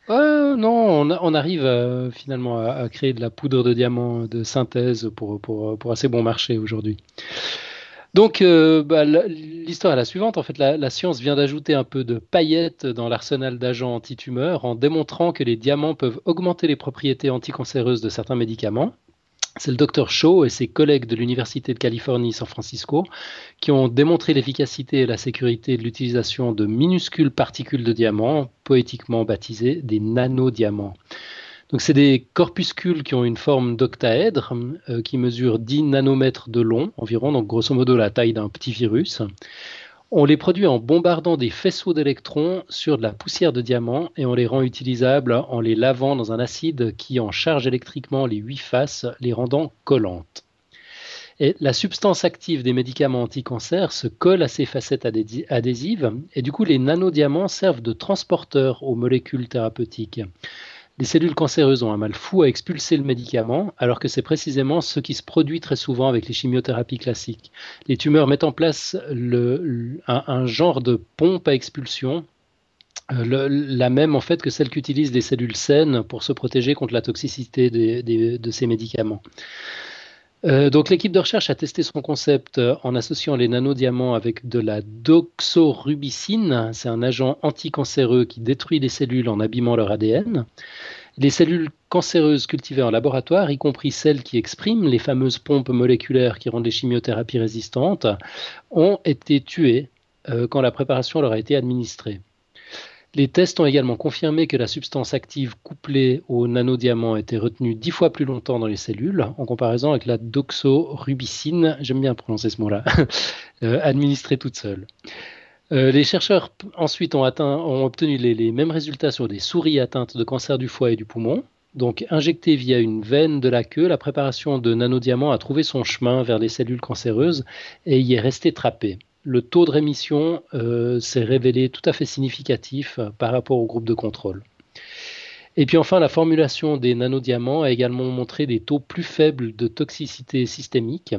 Euh, non, on, a- on arrive euh, finalement à, à créer de la poudre de diamant de synthèse pour, pour, pour assez bon marché aujourd'hui. Donc, euh, bah, l'histoire est la suivante. En fait, la, la science vient d'ajouter un peu de paillettes dans l'arsenal d'agents antitumeurs en démontrant que les diamants peuvent augmenter les propriétés anticancéreuses de certains médicaments. C'est le docteur Shaw et ses collègues de l'Université de Californie, San Francisco, qui ont démontré l'efficacité et la sécurité de l'utilisation de minuscules particules de diamants, poétiquement baptisées des nanodiamants. Donc, c'est des corpuscules qui ont une forme d'octaèdre, euh, qui mesurent 10 nanomètres de long environ, donc grosso modo la taille d'un petit virus. On les produit en bombardant des faisceaux d'électrons sur de la poussière de diamant et on les rend utilisables en les lavant dans un acide qui en charge électriquement les huit faces, les rendant collantes. La substance active des médicaments anti-cancer se colle à ces facettes adhési- adhésives et du coup les nanodiamants servent de transporteurs aux molécules thérapeutiques. Les cellules cancéreuses ont un mal fou à expulser le médicament, alors que c'est précisément ce qui se produit très souvent avec les chimiothérapies classiques. Les tumeurs mettent en place un, genre de pompe à expulsion, euh, la même en fait que celle qu'utilisent les cellules saines pour se protéger contre la toxicité de ces médicaments. Euh, donc l'équipe de recherche a testé son concept euh, en associant les nanodiamants avec de la doxorubicine. C'est un agent anticancéreux qui détruit les cellules en abîmant leur ADN. Les cellules cancéreuses cultivées en laboratoire, y compris celles qui expriment les fameuses pompes moléculaires qui rendent les chimiothérapies résistantes, ont été tuées euh, quand la préparation leur a été administrée. Les tests ont également confirmé que la substance active couplée au nanodiamant était retenue dix fois plus longtemps dans les cellules en comparaison avec la doxorubicine, j'aime bien prononcer ce mot-là, euh, administrée toute seule. Euh, les chercheurs ensuite ont, obtenu les, mêmes résultats sur des souris atteintes de cancer du foie et du poumon. Donc, injectée via une veine de la queue, la préparation de nanodiamants a trouvé son chemin vers les cellules cancéreuses et y est restée trappée le taux de rémission euh, s'est révélé tout à fait significatif euh, par rapport au groupe de contrôle. Et puis enfin, la formulation des nanodiamants a également montré des taux plus faibles de toxicité systémique,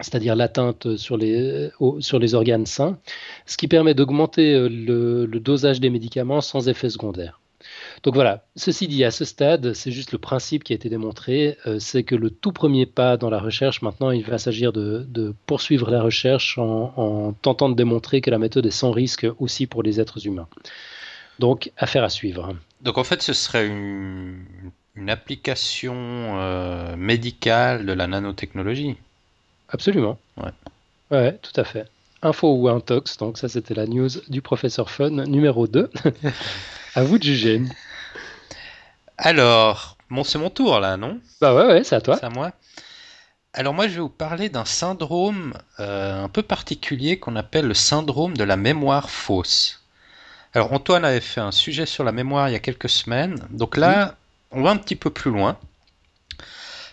c'est-à-dire l'atteinte sur les, euh, sur les organes sains, ce qui permet d'augmenter le, dosage des médicaments sans effet secondaire. Donc voilà, ceci dit, à ce stade, c'est juste le principe qui a été démontré, euh, c'est que le tout premier pas dans la recherche, maintenant, il va s'agir de, poursuivre la recherche en, tentant de démontrer que la méthode est sans risque aussi pour les êtres humains. Donc, affaire à suivre. Donc en fait, ce serait une, application euh, médicale de la nanotechnologie. Absolument. Ouais. ouais, tout à fait. Info ou intox, donc ça c'était la news du professeur Fun numéro 2. À vous de juger. Alors, bon, c'est mon tour là, non? Bah ouais, ouais, c'est à toi. C'est à moi. Alors moi, je vais vous parler d'un syndrome euh, un peu particulier qu'on appelle le syndrome de la mémoire fausse. Alors Antoine avait fait un sujet sur la mémoire il y a quelques semaines. Donc là, on va un petit peu plus loin.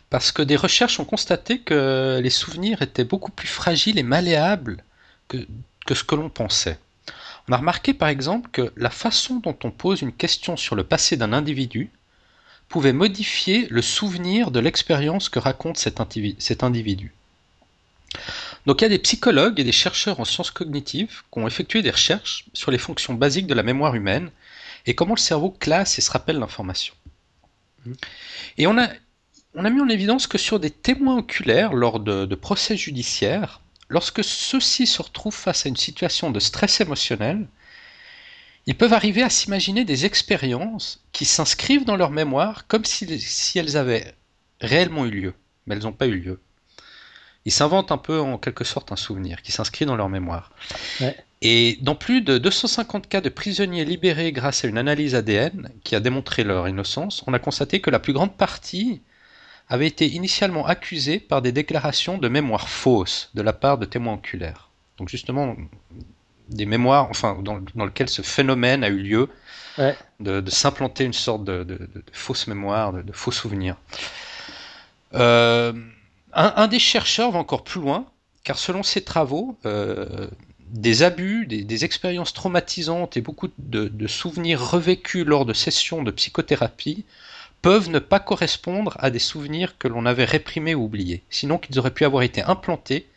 Parce que des recherches ont constaté que les souvenirs étaient beaucoup plus fragiles et malléables que, que ce que l'on pensait. On a remarqué par exemple que la façon dont on pose une question sur le passé d'un individu pouvait modifier le souvenir de l'expérience que raconte cet, individu. Donc il y a des psychologues et des chercheurs en sciences cognitives qui ont effectué des recherches sur les fonctions basiques de la mémoire humaine et comment le cerveau classe et se rappelle l'information. Et on a, mis en évidence que sur des témoins oculaires lors de procès judiciaires, lorsque ceux-ci se retrouvent face à une situation de stress émotionnel, ils peuvent arriver à s'imaginer des expériences qui s'inscrivent dans leur mémoire comme si, elles avaient réellement eu lieu, mais elles n'ont pas eu lieu. Ils s'inventent un peu en quelque sorte un souvenir qui s'inscrit dans leur mémoire. Et dans plus de 250 cas de prisonniers libérés grâce à une analyse ADN qui a démontré leur innocence, on a constaté que la plus grande partie avait été initialement accusé par des déclarations de mémoire fausses de la part de témoins oculaires. Donc justement, des mémoires, enfin, dans, dans lequel ce phénomène a eu lieu, de, s'implanter une sorte de, de, fausse mémoire, de, faux souvenirs. Euh, un, des chercheurs va encore plus loin, car selon ses travaux, euh, des abus, des, des, expériences traumatisantes et beaucoup de, souvenirs revécus lors de sessions de psychothérapie peuvent ne pas correspondre à des souvenirs que l'on avait réprimés ou oubliés, sinon qu'ils auraient pu avoir été implantés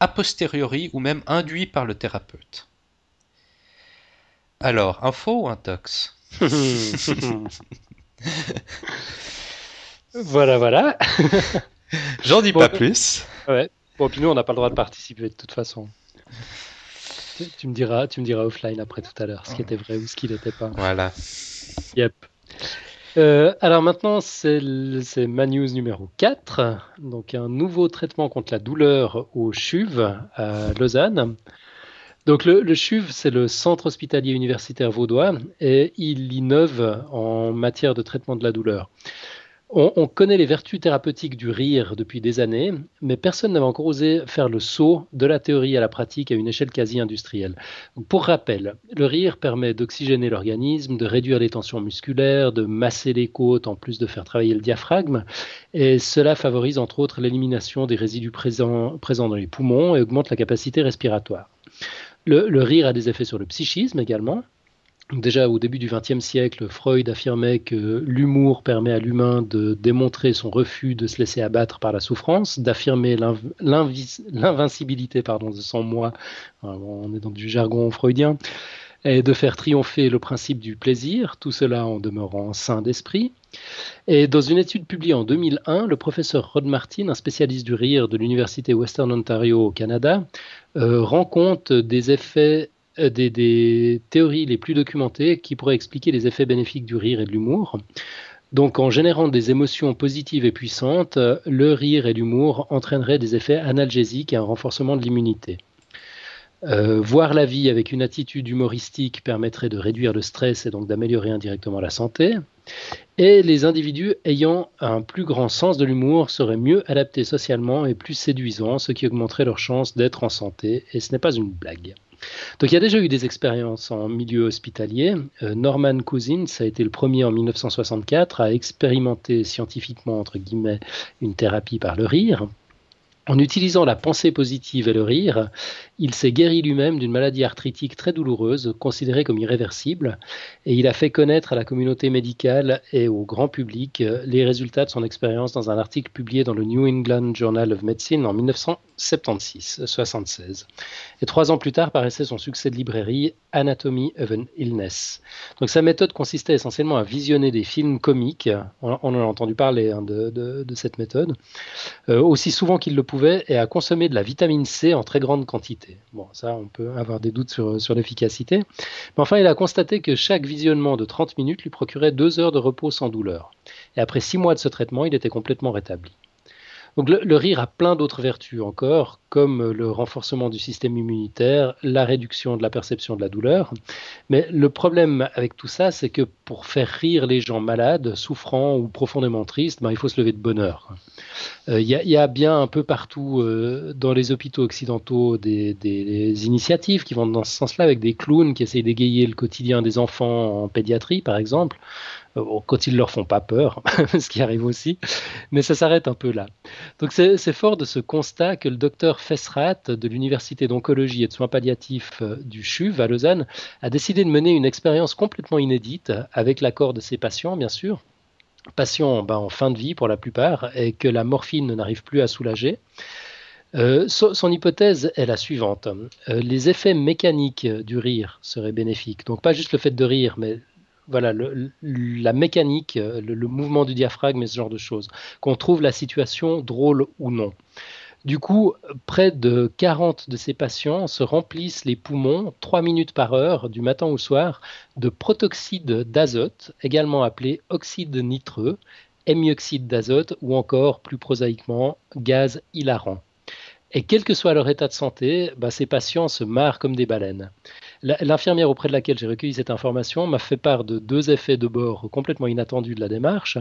a posteriori ou même induits par le thérapeute. Alors, info ou intox? Voilà, voilà. J'en dis pas plus. Ouais. Bon, puis nous, on n'a pas le droit de participer de toute façon. Tu, me diras, tu me diras offline après tout à l'heure ce qui était vrai ou ce qui n'était pas. Voilà. Yep. Euh, alors maintenant, c'est ma news numéro 4. Donc un nouveau traitement contre la douleur au CHUV à Lausanne. Donc le, le CHUV, c'est le Centre hospitalier universitaire vaudois et il innove en matière de traitement de la douleur. On, connaît les vertus thérapeutiques du rire depuis des années, mais personne n'avait encore osé faire le saut de la théorie à la pratique à une échelle quasi industrielle. Pour rappel, le rire permet d'oxygéner l'organisme, de réduire les tensions musculaires, de masser les côtes en plus de faire travailler le diaphragme, et cela favorise entre autres l'élimination des résidus présents, présents dans les poumons et augmente la capacité respiratoire. Le, le rire a des effets sur le psychisme également. Déjà au début du XXe siècle, Freud affirmait que l'humour permet à l'humain de démontrer son refus de se laisser abattre par la souffrance, d'affirmer l'invincibilité de son moi, on est dans du jargon freudien, et de faire triompher le principe du plaisir, tout cela en demeurant sain d'esprit. Et dans une étude publiée en 2001, le professeur Rod Martin, un spécialiste du rire de l'Université Western Ontario au Canada, euh, rend compte des effets euh, des, théories les plus documentées qui pourraient expliquer les effets bénéfiques du rire et de l'humour. Donc en générant des émotions positives et puissantes, le rire et l'humour entraîneraient des effets analgésiques et un renforcement de l'immunité. Euh, voir la vie avec une attitude humoristique permettrait de réduire le stress et donc d'améliorer indirectement la santé. Et les individus ayant un plus grand sens de l'humour seraient mieux adaptés socialement et plus séduisants, ce qui augmenterait leur chance d'être en santé. Et ce n'est pas une blague. Donc il y a déjà eu des expériences en milieu hospitalier. Euh, Norman Cousins a été le premier en 1964 à expérimenter scientifiquement, entre guillemets, une thérapie par le rire. En utilisant la pensée positive et le rire, il s'est guéri lui-même d'une maladie arthritique très douloureuse, considérée comme irréversible, et il a fait connaître à la communauté médicale et au grand public les résultats de son expérience dans un article publié dans le New England Journal of Medicine en 1976. Et trois ans plus tard paraissait son succès de librairie Anatomy of an Illness. Donc sa méthode consistait essentiellement à visionner des films comiques, on, en a entendu parler hein, de, cette méthode, euh, aussi souvent qu'il le pouvait et à consommer de la vitamine C en très grande quantité. Bon, ça, on peut avoir des doutes sur l'efficacité. Mais enfin, il a constaté que chaque visionnement de 30 minutes lui procurait deux heures de repos sans douleur. Et après six mois de ce traitement, il était complètement rétabli. Donc le, rire a plein d'autres vertus encore, comme le renforcement du système immunitaire, la réduction de la perception de la douleur. Mais le problème avec tout ça, c'est que pour faire rire les gens malades, souffrants ou profondément tristes, ben, il faut se lever de bonne heure. Il euh, y, a bien un peu partout euh, dans les hôpitaux occidentaux des, des, initiatives qui vont dans ce sens-là, avec des clowns qui essayent d'égayer le quotidien des enfants en pédiatrie, par exemple. Euh, quand ils leur font pas peur, ce qui arrive aussi, mais ça s'arrête un peu là. Donc c'est fort de ce constat que le docteur Fessrat de l'Université d'oncologie et de soins palliatifs euh, du CHUV à Lausanne a décidé de mener une expérience complètement inédite avec l'accord de ses patients, bien sûr, patients ben, en fin de vie pour la plupart, et que la morphine n'arrive plus à soulager. Euh, son, hypothèse est la suivante. les effets mécaniques du rire seraient bénéfiques. Donc pas juste le fait de rire, mais voilà, la mécanique, euh, le, mouvement du diaphragme et ce genre de choses, qu'on trouve la situation drôle ou non. Du coup, près de 40 de ces patients se remplissent les poumons 3 minutes par heure, du matin au soir, de protoxyde d'azote, également appelé oxyde nitreux, hémioxyde d'azote ou encore, plus prosaïquement, gaz hilarant. Et quel que soit leur état de santé, bah, ces patients se marrent comme des baleines. L'infirmière auprès de laquelle j'ai recueilli cette information m'a fait part de deux effets de bord complètement inattendus de la démarche.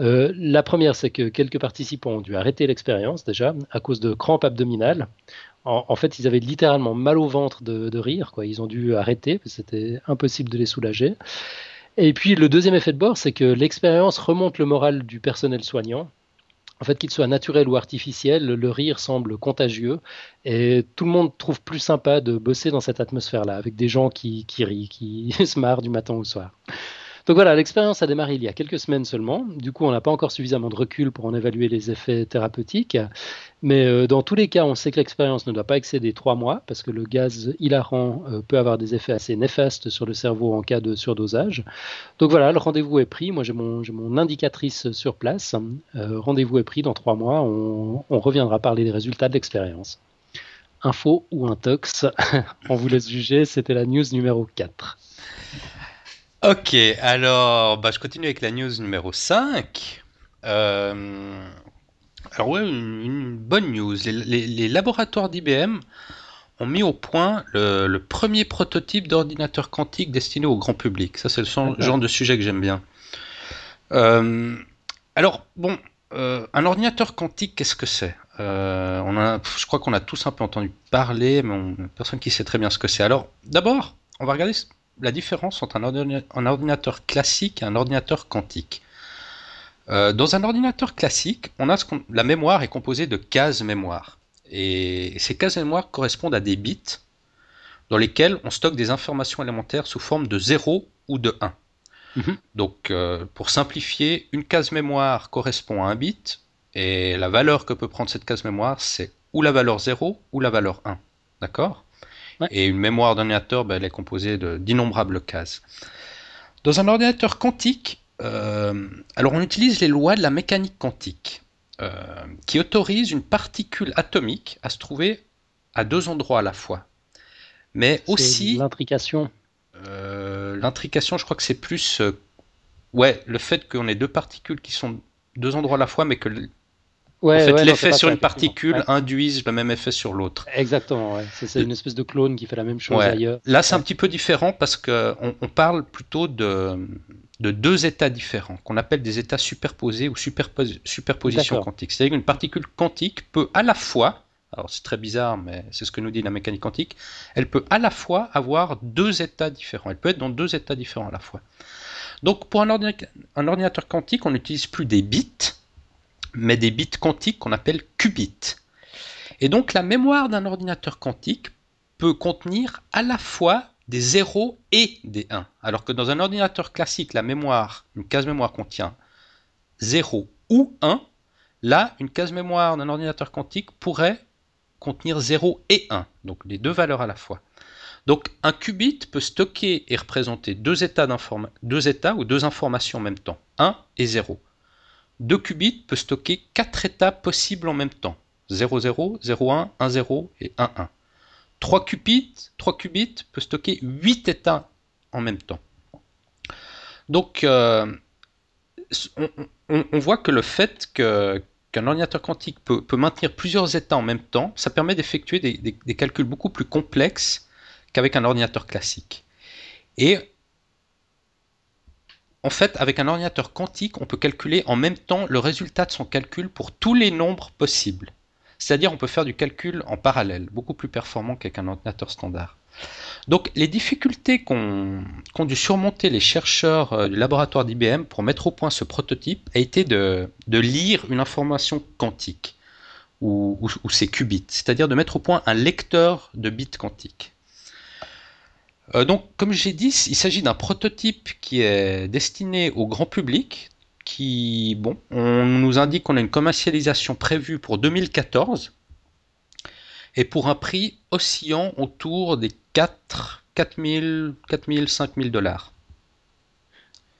Euh, la première, c'est que quelques participants ont dû arrêter l'expérience déjà à cause de crampes abdominales. En, fait, ils avaient littéralement mal au ventre de, rire. Ils ont dû arrêter parce que c'était impossible de les soulager. Et puis le deuxième effet de bord, c'est que l'expérience remonte le moral du personnel soignant en fait, qu'il soit naturel ou artificiel, le rire semble contagieux et tout le monde trouve plus sympa de bosser dans cette atmosphère-là, avec des gens qui, qui rient, qui se marrent du matin au soir. Donc voilà, l'expérience a démarré il y a quelques semaines seulement. Du coup, on n'a pas encore suffisamment de recul pour en évaluer les effets thérapeutiques. Mais euh, dans tous les cas, on sait que l'expérience ne doit pas excéder trois mois parce que le gaz hilarant euh, peut avoir des effets assez néfastes sur le cerveau en cas de surdosage. Donc voilà, le rendez-vous est pris. Moi, j'ai mon, mon, indicatrice sur place. Euh, rendez-vous est pris dans trois mois. On, reviendra parler des résultats de l'expérience. Info ou intox, on vous laisse juger. C'était la news numéro 4. Ok, alors bah, je continue avec la news numéro 5. Euh, alors ouais, une, bonne news. Les, laboratoires d'IBM ont mis au point le, premier prototype d'ordinateur quantique destiné au grand public. Ça c'est le genre de sujet que j'aime bien. Euh, alors bon, euh, un ordinateur quantique, qu'est-ce que c'est? On a, Je crois qu'on a tous un peu entendu parler, mais on, personne qui sait très bien ce que c'est. Alors d'abord, on va regarder la différence entre un, ordinateur classique et un ordinateur quantique. Euh, dans un ordinateur classique, on a ce la mémoire est composée de cases mémoire. Et ces cases mémoire correspondent à des bits. dans lesquels on stocke des informations élémentaires sous forme de 0 ou de 1. Mhm. Donc, euh, pour simplifier, une case mémoire correspond à un bit, et la valeur que peut prendre cette case mémoire, c'est ou la valeur 0 ou la valeur 1. D'accord? Ouais. Et une mémoire d'ordinateur, ben, elle est composée d'innombrables cases. Dans un ordinateur quantique, euh, alors on utilise les lois de la mécanique quantique, euh, qui autorisent une particule atomique à se trouver à deux endroits à la fois. Mais aussi, L'intrication. euh, l'intrication, je crois que c'est plus, ouais, le fait qu'on ait deux particules qui sont deux endroits à la fois, mais que Ouais, en fait, ouais, non, c'est l'effet sur ça, une particule induise le même effet sur l'autre. Exactement, ouais. C'est une espèce de clone qui fait la même chose ailleurs. Là, c'est un petit peu différent parce que on, parle plutôt de, de deux états différents, qu'on appelle des états superposés ou superpos- superposition quantique. C'est-à-dire qu'une particule quantique peut à la fois, alors c'est très bizarre, mais c'est ce que nous dit la mécanique quantique, elle peut à la fois avoir deux états différents. Elle peut être dans deux états différents à la fois. Donc, pour un ordinateur quantique, on n'utilise plus des bits, mais des bits quantiques qu'on appelle qubits. Et donc, la mémoire d'un ordinateur quantique peut contenir à la fois des 0 et des 1. Alors que dans un ordinateur classique, la mémoire, une case mémoire contient 0 ou 1. Là, une case mémoire d'un ordinateur quantique pourrait contenir 0 et 1, donc les deux valeurs à la fois. Donc un qubit peut stocker et représenter deux états, deux états ou deux informations en même temps, 1 et 0. Deux qubits peut stocker quatre états possibles en même temps, 0, 0, 0, 1, 1, 0 et 1, 1. 3 qubits, 3 qubits peut stocker 8 états en même temps. Donc, euh, on, voit que le fait qu'un ordinateur quantique peut, maintenir plusieurs états en même temps, ça permet d'effectuer des, des- des calculs beaucoup plus complexes qu'avec un ordinateur classique. Et en fait, avec un ordinateur quantique, on peut calculer en même temps le résultat de son calcul pour tous les nombres possibles. C'est-à-dire on peut faire du calcul en parallèle, beaucoup plus performant qu'avec un ordinateur standard. Donc les difficultés qu'ont dû surmonter les chercheurs euh, du laboratoire d'IBM pour mettre au point ce prototype a été de, lire une information quantique, ou, ou- ou ces qubits, c'est-à-dire de mettre au point un lecteur de bits quantiques. Euh, donc, comme j'ai dit, il s'agit d'un prototype qui est destiné au grand public, qui, bon, on nous indique qu'on a une commercialisation prévue pour 2014 et pour un prix oscillant autour des 4, 4 000, 4 000, 5 000 dollars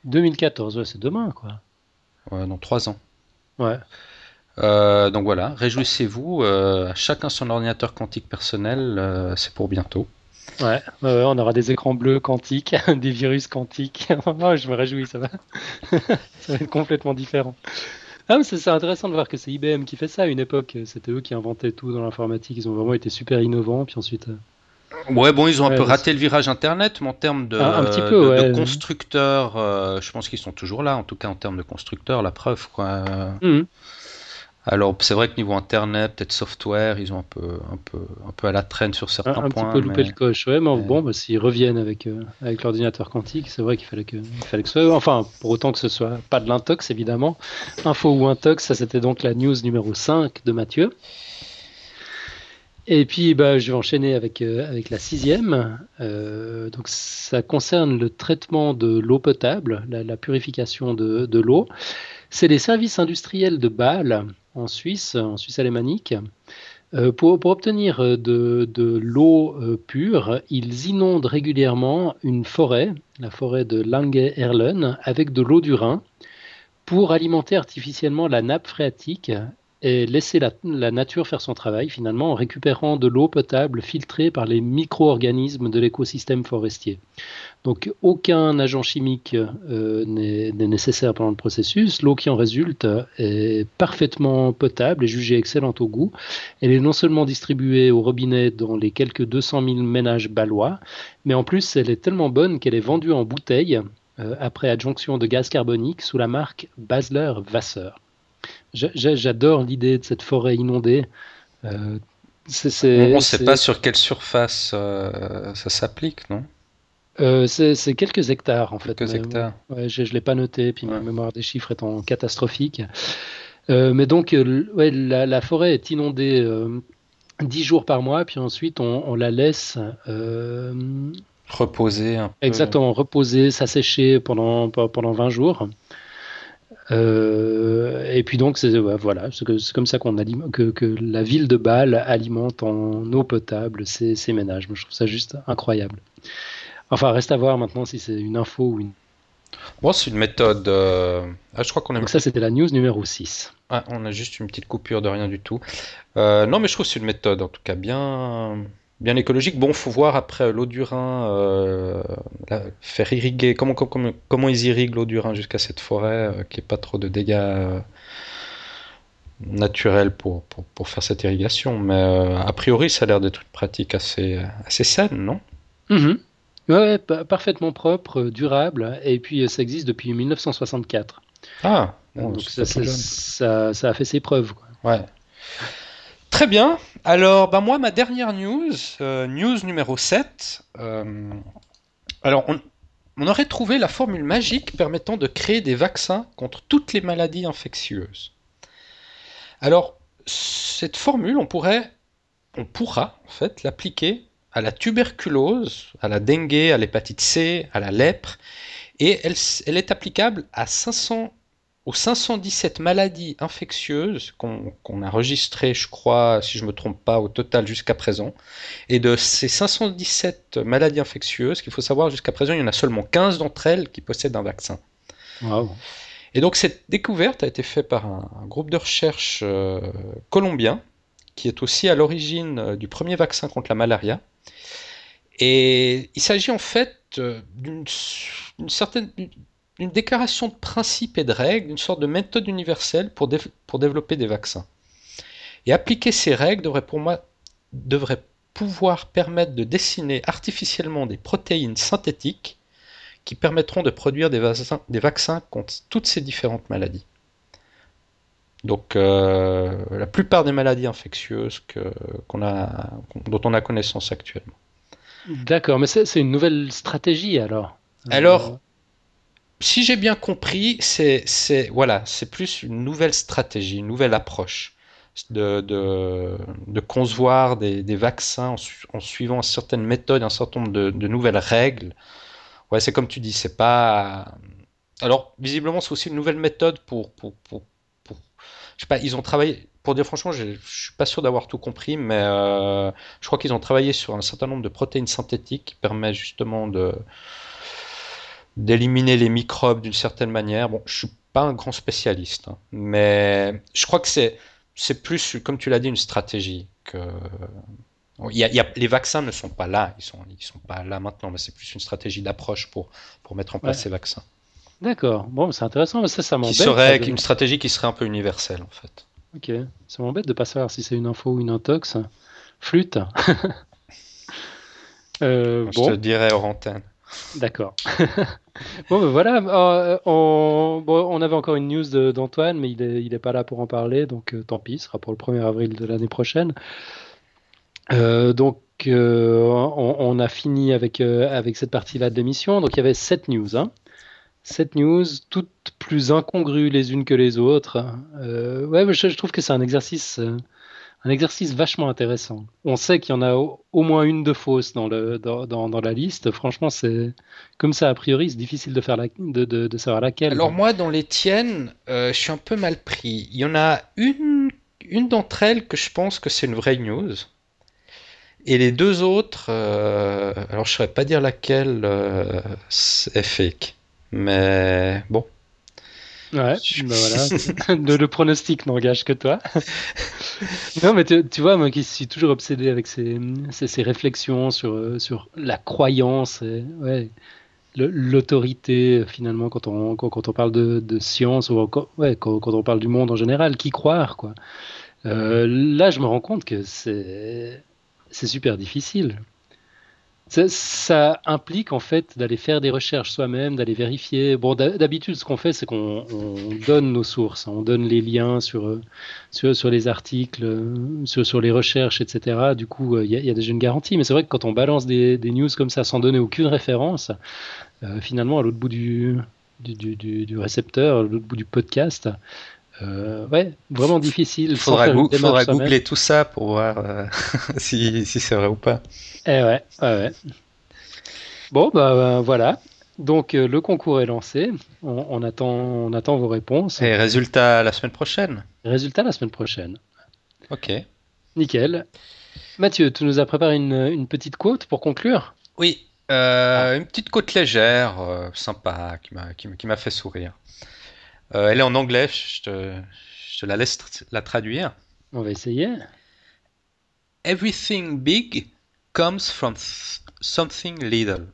2014, ouais, c'est demain, quoi. euh, dans 3 ans. Ouais. Euh, donc voilà, réjouissez-vous, euh, chacun son ordinateur quantique personnel, euh, c'est pour bientôt. Ouais, on aura des écrans bleus quantiques, des virus quantiques. Oh, je me réjouis, ça va. ça va être complètement différent. Ah, c'est intéressant de voir que c'est IBM qui fait ça à une époque. C'était eux qui inventaient tout dans l'informatique. Ils ont vraiment été super innovants. Puis ensuite, euh, Ouais, bon, ils ont un peu raté le virage Internet, mais en termes de, Un- un petit peu, de- de ouais. constructeurs, euh, je pense qu'ils sont toujours là, en tout cas en termes de constructeurs, la preuve, quoi. Mhm. Alors, c'est vrai que niveau Internet, peut-être software, ils ont un peu, un peu, un peu à la traîne sur certains un, un points. petit peu loupé mais- le coche. Ouais, mais mais- bon, bah, s'ils reviennent avec, euh, avec l'ordinateur quantique, c'est vrai qu'il fallait que, il fallait que ce soit. Enfin, pour autant que ce soit pas de l'intox, évidemment. Info ou intox, ça c'était donc la news numéro 5 de Mathieu. Et puis, bah, je vais enchaîner avec, euh, avec la sixième. Euh, donc, ça concerne le traitement de l'eau potable, la, la purification de, de l'eau. C'est les services industriels de Bâle, en Suisse, en Suisse alémanique. Euh, pour, obtenir euh, de, de l'eau euh, pure, ils inondent régulièrement une forêt, la forêt de Lange-Erlen, avec de l'eau du Rhin, pour alimenter artificiellement la nappe phréatique et laisser la, nature faire son travail finalement en récupérant de l'eau potable filtrée par les micro-organismes de l'écosystème forestier. Donc aucun agent chimique euh, n'est nécessaire pendant le processus. L'eau qui en résulte est parfaitement potable et jugée excellente au goût. Elle est non seulement distribuée au robinet dans les quelques 200 000 ménages balois, mais en plus elle est tellement bonne qu'elle est vendue en bouteille euh, après adjonction de gaz carbonique sous la marque Basler Wasser. J'a- j'a- J'adore l'idée de cette forêt inondée. Euh, On ne sait pas sur quelle surface euh, ça s'applique, non? Euh, c'est quelques hectares en fait. Quelques mais- hectares. Ouais, je ne l'ai pas noté, puis ma mémoire des chiffres étant catastrophique. Mais donc, ouais, la, la forêt est inondée 10 jours par mois, puis ensuite on, la laisse reposer un peu. Exactement, reposer, s'assécher pendant, pendant 20 jours. Euh, et puis donc, c'est voilà, c'est comme ça qu'on que, que la ville de Bâle alimente en eau potable ses, ses, ménages. je trouve ça juste incroyable. Enfin, reste à voir maintenant si c'est une info ou une. Bon, c'est une méthode. Euh, ah, je crois qu'on a. Donc, ça, c'était la news numéro 6. Ah, on a juste une petite coupure de rien du tout. Euh, non, mais je trouve que c'est une méthode, en tout cas, bien bien écologique. Bon, faut voir après l'eau du Rhin, euh, faire irriguer, comment, comment, comment ils irriguent l'eau du Rhin jusqu'à cette forêt, euh, qui n'y pas trop de dégâts euh, naturels pour, pour, faire cette irrigation. Mais a priori, ça a l'air d'être une pratique assez, assez saine, non? Mm-hmm. Ouais, parfaitement propre, durable, et puis ça existe depuis 1964. Ah, donc ça, ça, ça, a fait ses preuves. Quoi. Ouais. Très bien. Alors, bah moi, ma dernière news, euh, news numéro 7. Euh, alors, on, aurait trouvé la formule magique permettant de créer des vaccins contre toutes les maladies infectieuses. Alors, cette formule, on pourrait, on pourra en fait l'appliquer à la tuberculose, à la dengue, à l'hépatite C, à la lèpre, et elle, elle est applicable à 500 aux 517 maladies infectieuses qu'on a enregistrées, je crois, si je ne me trompe pas, au total jusqu'à présent. Et de ces 517 maladies infectieuses, qu'il faut savoir jusqu'à présent, il y en a seulement 15 d'entre elles qui possèdent un vaccin. Et donc cette découverte a été faite par un, groupe de recherche euh, colombien, qui est aussi à l'origine euh, du premier vaccin contre la malaria. Et il s'agit en fait euh, d'une certaine une déclaration de principes et de règles, une sorte de méthode universelle pour, pour développer des vaccins. Et appliquer ces règles devrait pour moi devrait pouvoir permettre de dessiner artificiellement des protéines synthétiques qui permettront de produire des, vaccins, des vaccins contre toutes ces différentes maladies. Donc euh, la plupart des maladies infectieuses que, a, dont on a connaissance actuellement. D'accord, mais c'est, une nouvelle stratégie alors? Alors, si j'ai bien compris, c'est voilà, plus une nouvelle stratégie, une nouvelle approche de, de, concevoir des, vaccins en, suivant certaines méthodes, un certain nombre de, nouvelles règles. Ouais, c'est comme tu dis, c'est pas. Alors, visiblement, c'est aussi une nouvelle méthode pour, pour, pour, Je sais pas, ils ont travaillé. Pour dire franchement, je, je suis pas sûr d'avoir tout compris, mais euh, je crois qu'ils ont travaillé sur un certain nombre de protéines synthétiques qui permettent justement de d'éliminer les microbes d'une certaine manière. Bon, je suis pas un grand spécialiste, hein, mais je crois que c'est c'est plus, comme tu l'as dit, une stratégie que. Il y a, les vaccins ne sont pas là, ils sont ils sont pas là maintenant, mais c'est plus une stratégie d'approche pour pour mettre en place ces vaccins. D'accord. Bon, c'est intéressant, mais ça, ça m'embête. Qui serait une stratégie qui serait un peu universelle en fait. Ok. Ça m'embête de pas savoir si c'est une info ou une intox. Flûte. euh, Je te dirais hors antenne. D'accord. bon, ben voilà. Euh, on, avait encore une news d'Antoine, mais il n'est pas là pour en parler, donc euh, tant pis, ce sera pour le 1er avril de l'année prochaine. Euh, donc, on, a fini avec, cette partie-là de l'émission. Donc, il y avait 7 news. Hein. 7 news, toutes plus incongrues les unes que les autres. ouais, je, trouve que c'est un exercice un exercice vachement intéressant. On sait qu'il y en a au, moins une de fausse dans, la liste. Franchement, c'est comme ça, a priori, c'est difficile de, savoir laquelle. Alors moi, dans les tiennes, euh, je suis un peu mal pris. Il y en a une, une d'entre elles que je pense que c'est une vraie news. Et les deux autres, euh, alors je ne saurais pas dire laquelle euh, est fake. Mais bon. Ouais, bah voilà. le, pronostic n'engage que toi. non, mais tu, vois, moi qui suis toujours obsédé avec ces, ces, réflexions sur, euh, sur la croyance, et, ouais, l'autorité finalement quand on, quand, on parle de, de science ou ouais, quand, quand, on parle du monde en général, qui croire quoi. Euh, là, je me rends compte que c'est super difficile. Ça, implique en fait d'aller faire des recherches soi-même, d'aller vérifier. Bon, d'habitude, ce qu'on fait, c'est qu'on donne nos sources, hein. on donne les liens sur, sur, sur les articles, sur, sur, les recherches, etc. Du coup, il y, y, a déjà une garantie. Mais c'est vrai que quand on balance des, des, news comme ça sans donner aucune référence, euh, finalement, à l'autre bout du, du, du, du, récepteur, à l'autre bout du podcast, Euh, ouais, vraiment difficile. Il faudra, soi-même. googler tout ça pour voir euh, si, si c'est vrai ou pas. Eh ouais, ouais, ouais. Bon, bah euh, voilà. Donc euh, le concours est lancé. On, on attend, on attend vos réponses. Et résultat la semaine prochaine. Résultat la semaine prochaine. Ok. Nickel. Mathieu, tu nous as préparé une, une petite quote pour conclure? Oui, euh, une petite côte légère, euh, sympa, qui m'a fait sourire. Euh, elle est en anglais, je te, je te la laisse tr- la traduire. On va essayer. Everything big comes from th- something little.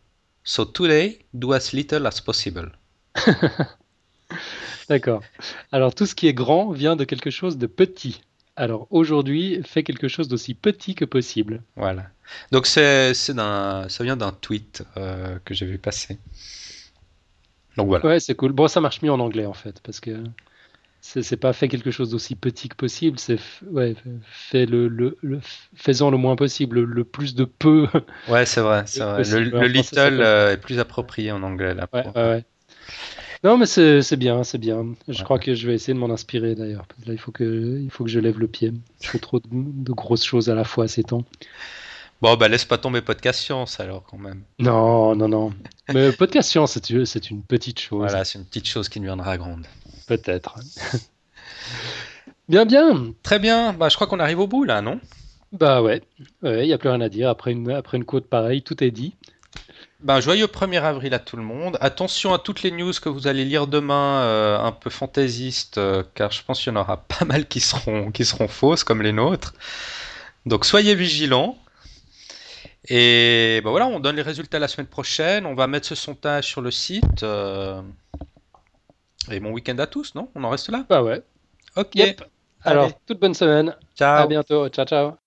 So today, do as little as possible. D'accord. Alors tout ce qui est grand vient de quelque chose de petit. Alors aujourd'hui, fais quelque chose d'aussi petit que possible. Voilà. Donc c'est ça vient d'un tweet euh, que j'ai vu passer. Donc voilà. Ouais, c'est cool. Bon, ça marche mieux en anglais en fait, parce que c'est pas fait quelque chose d'aussi petit que possible, c'est ouais, fais le, le, le faisant le moins possible, le, le plus de peu. Ouais, c'est vrai, c'est vrai. Le, possible. le En français, ça little euh, est plus approprié en anglais là. Ouais, pour- ouais, ouais. Non, mais c'est c'est bien, c'est bien. Je Ouais. crois que je vais essayer de m'en inspirer d'ailleurs. Là, il faut que, il faut que je lève le pied. Je fais trop de, de grosses choses à la fois ces temps. Bon, bah laisse pas tomber podcast science alors quand même. Non, non, non. Mais podcast science, c'est c'est une petite chose. Voilà, c'est une petite chose qui deviendra grande. Peut-être. bien, bien. Très bien, bah je crois qu'on arrive au bout là, non? Bah ouais, il n'y a plus rien à dire. Après une, après une quote pareille, tout est dit. Ben, joyeux 1er avril à tout le monde. Attention à toutes les news que vous allez lire demain, euh, un peu fantaisistes, euh, car je pense qu'il y en aura pas mal qui seront, qui seront fausses, comme les nôtres. Donc soyez vigilants. Et ben voilà, on donne les résultats la semaine prochaine. On va mettre ce sondage sur le site. euh, Et bon week-end à tous, non? On en reste là? Bah ouais. Ok. Yep. Alors, toute bonne semaine. ciao. À bientôt. Ciao, ciao.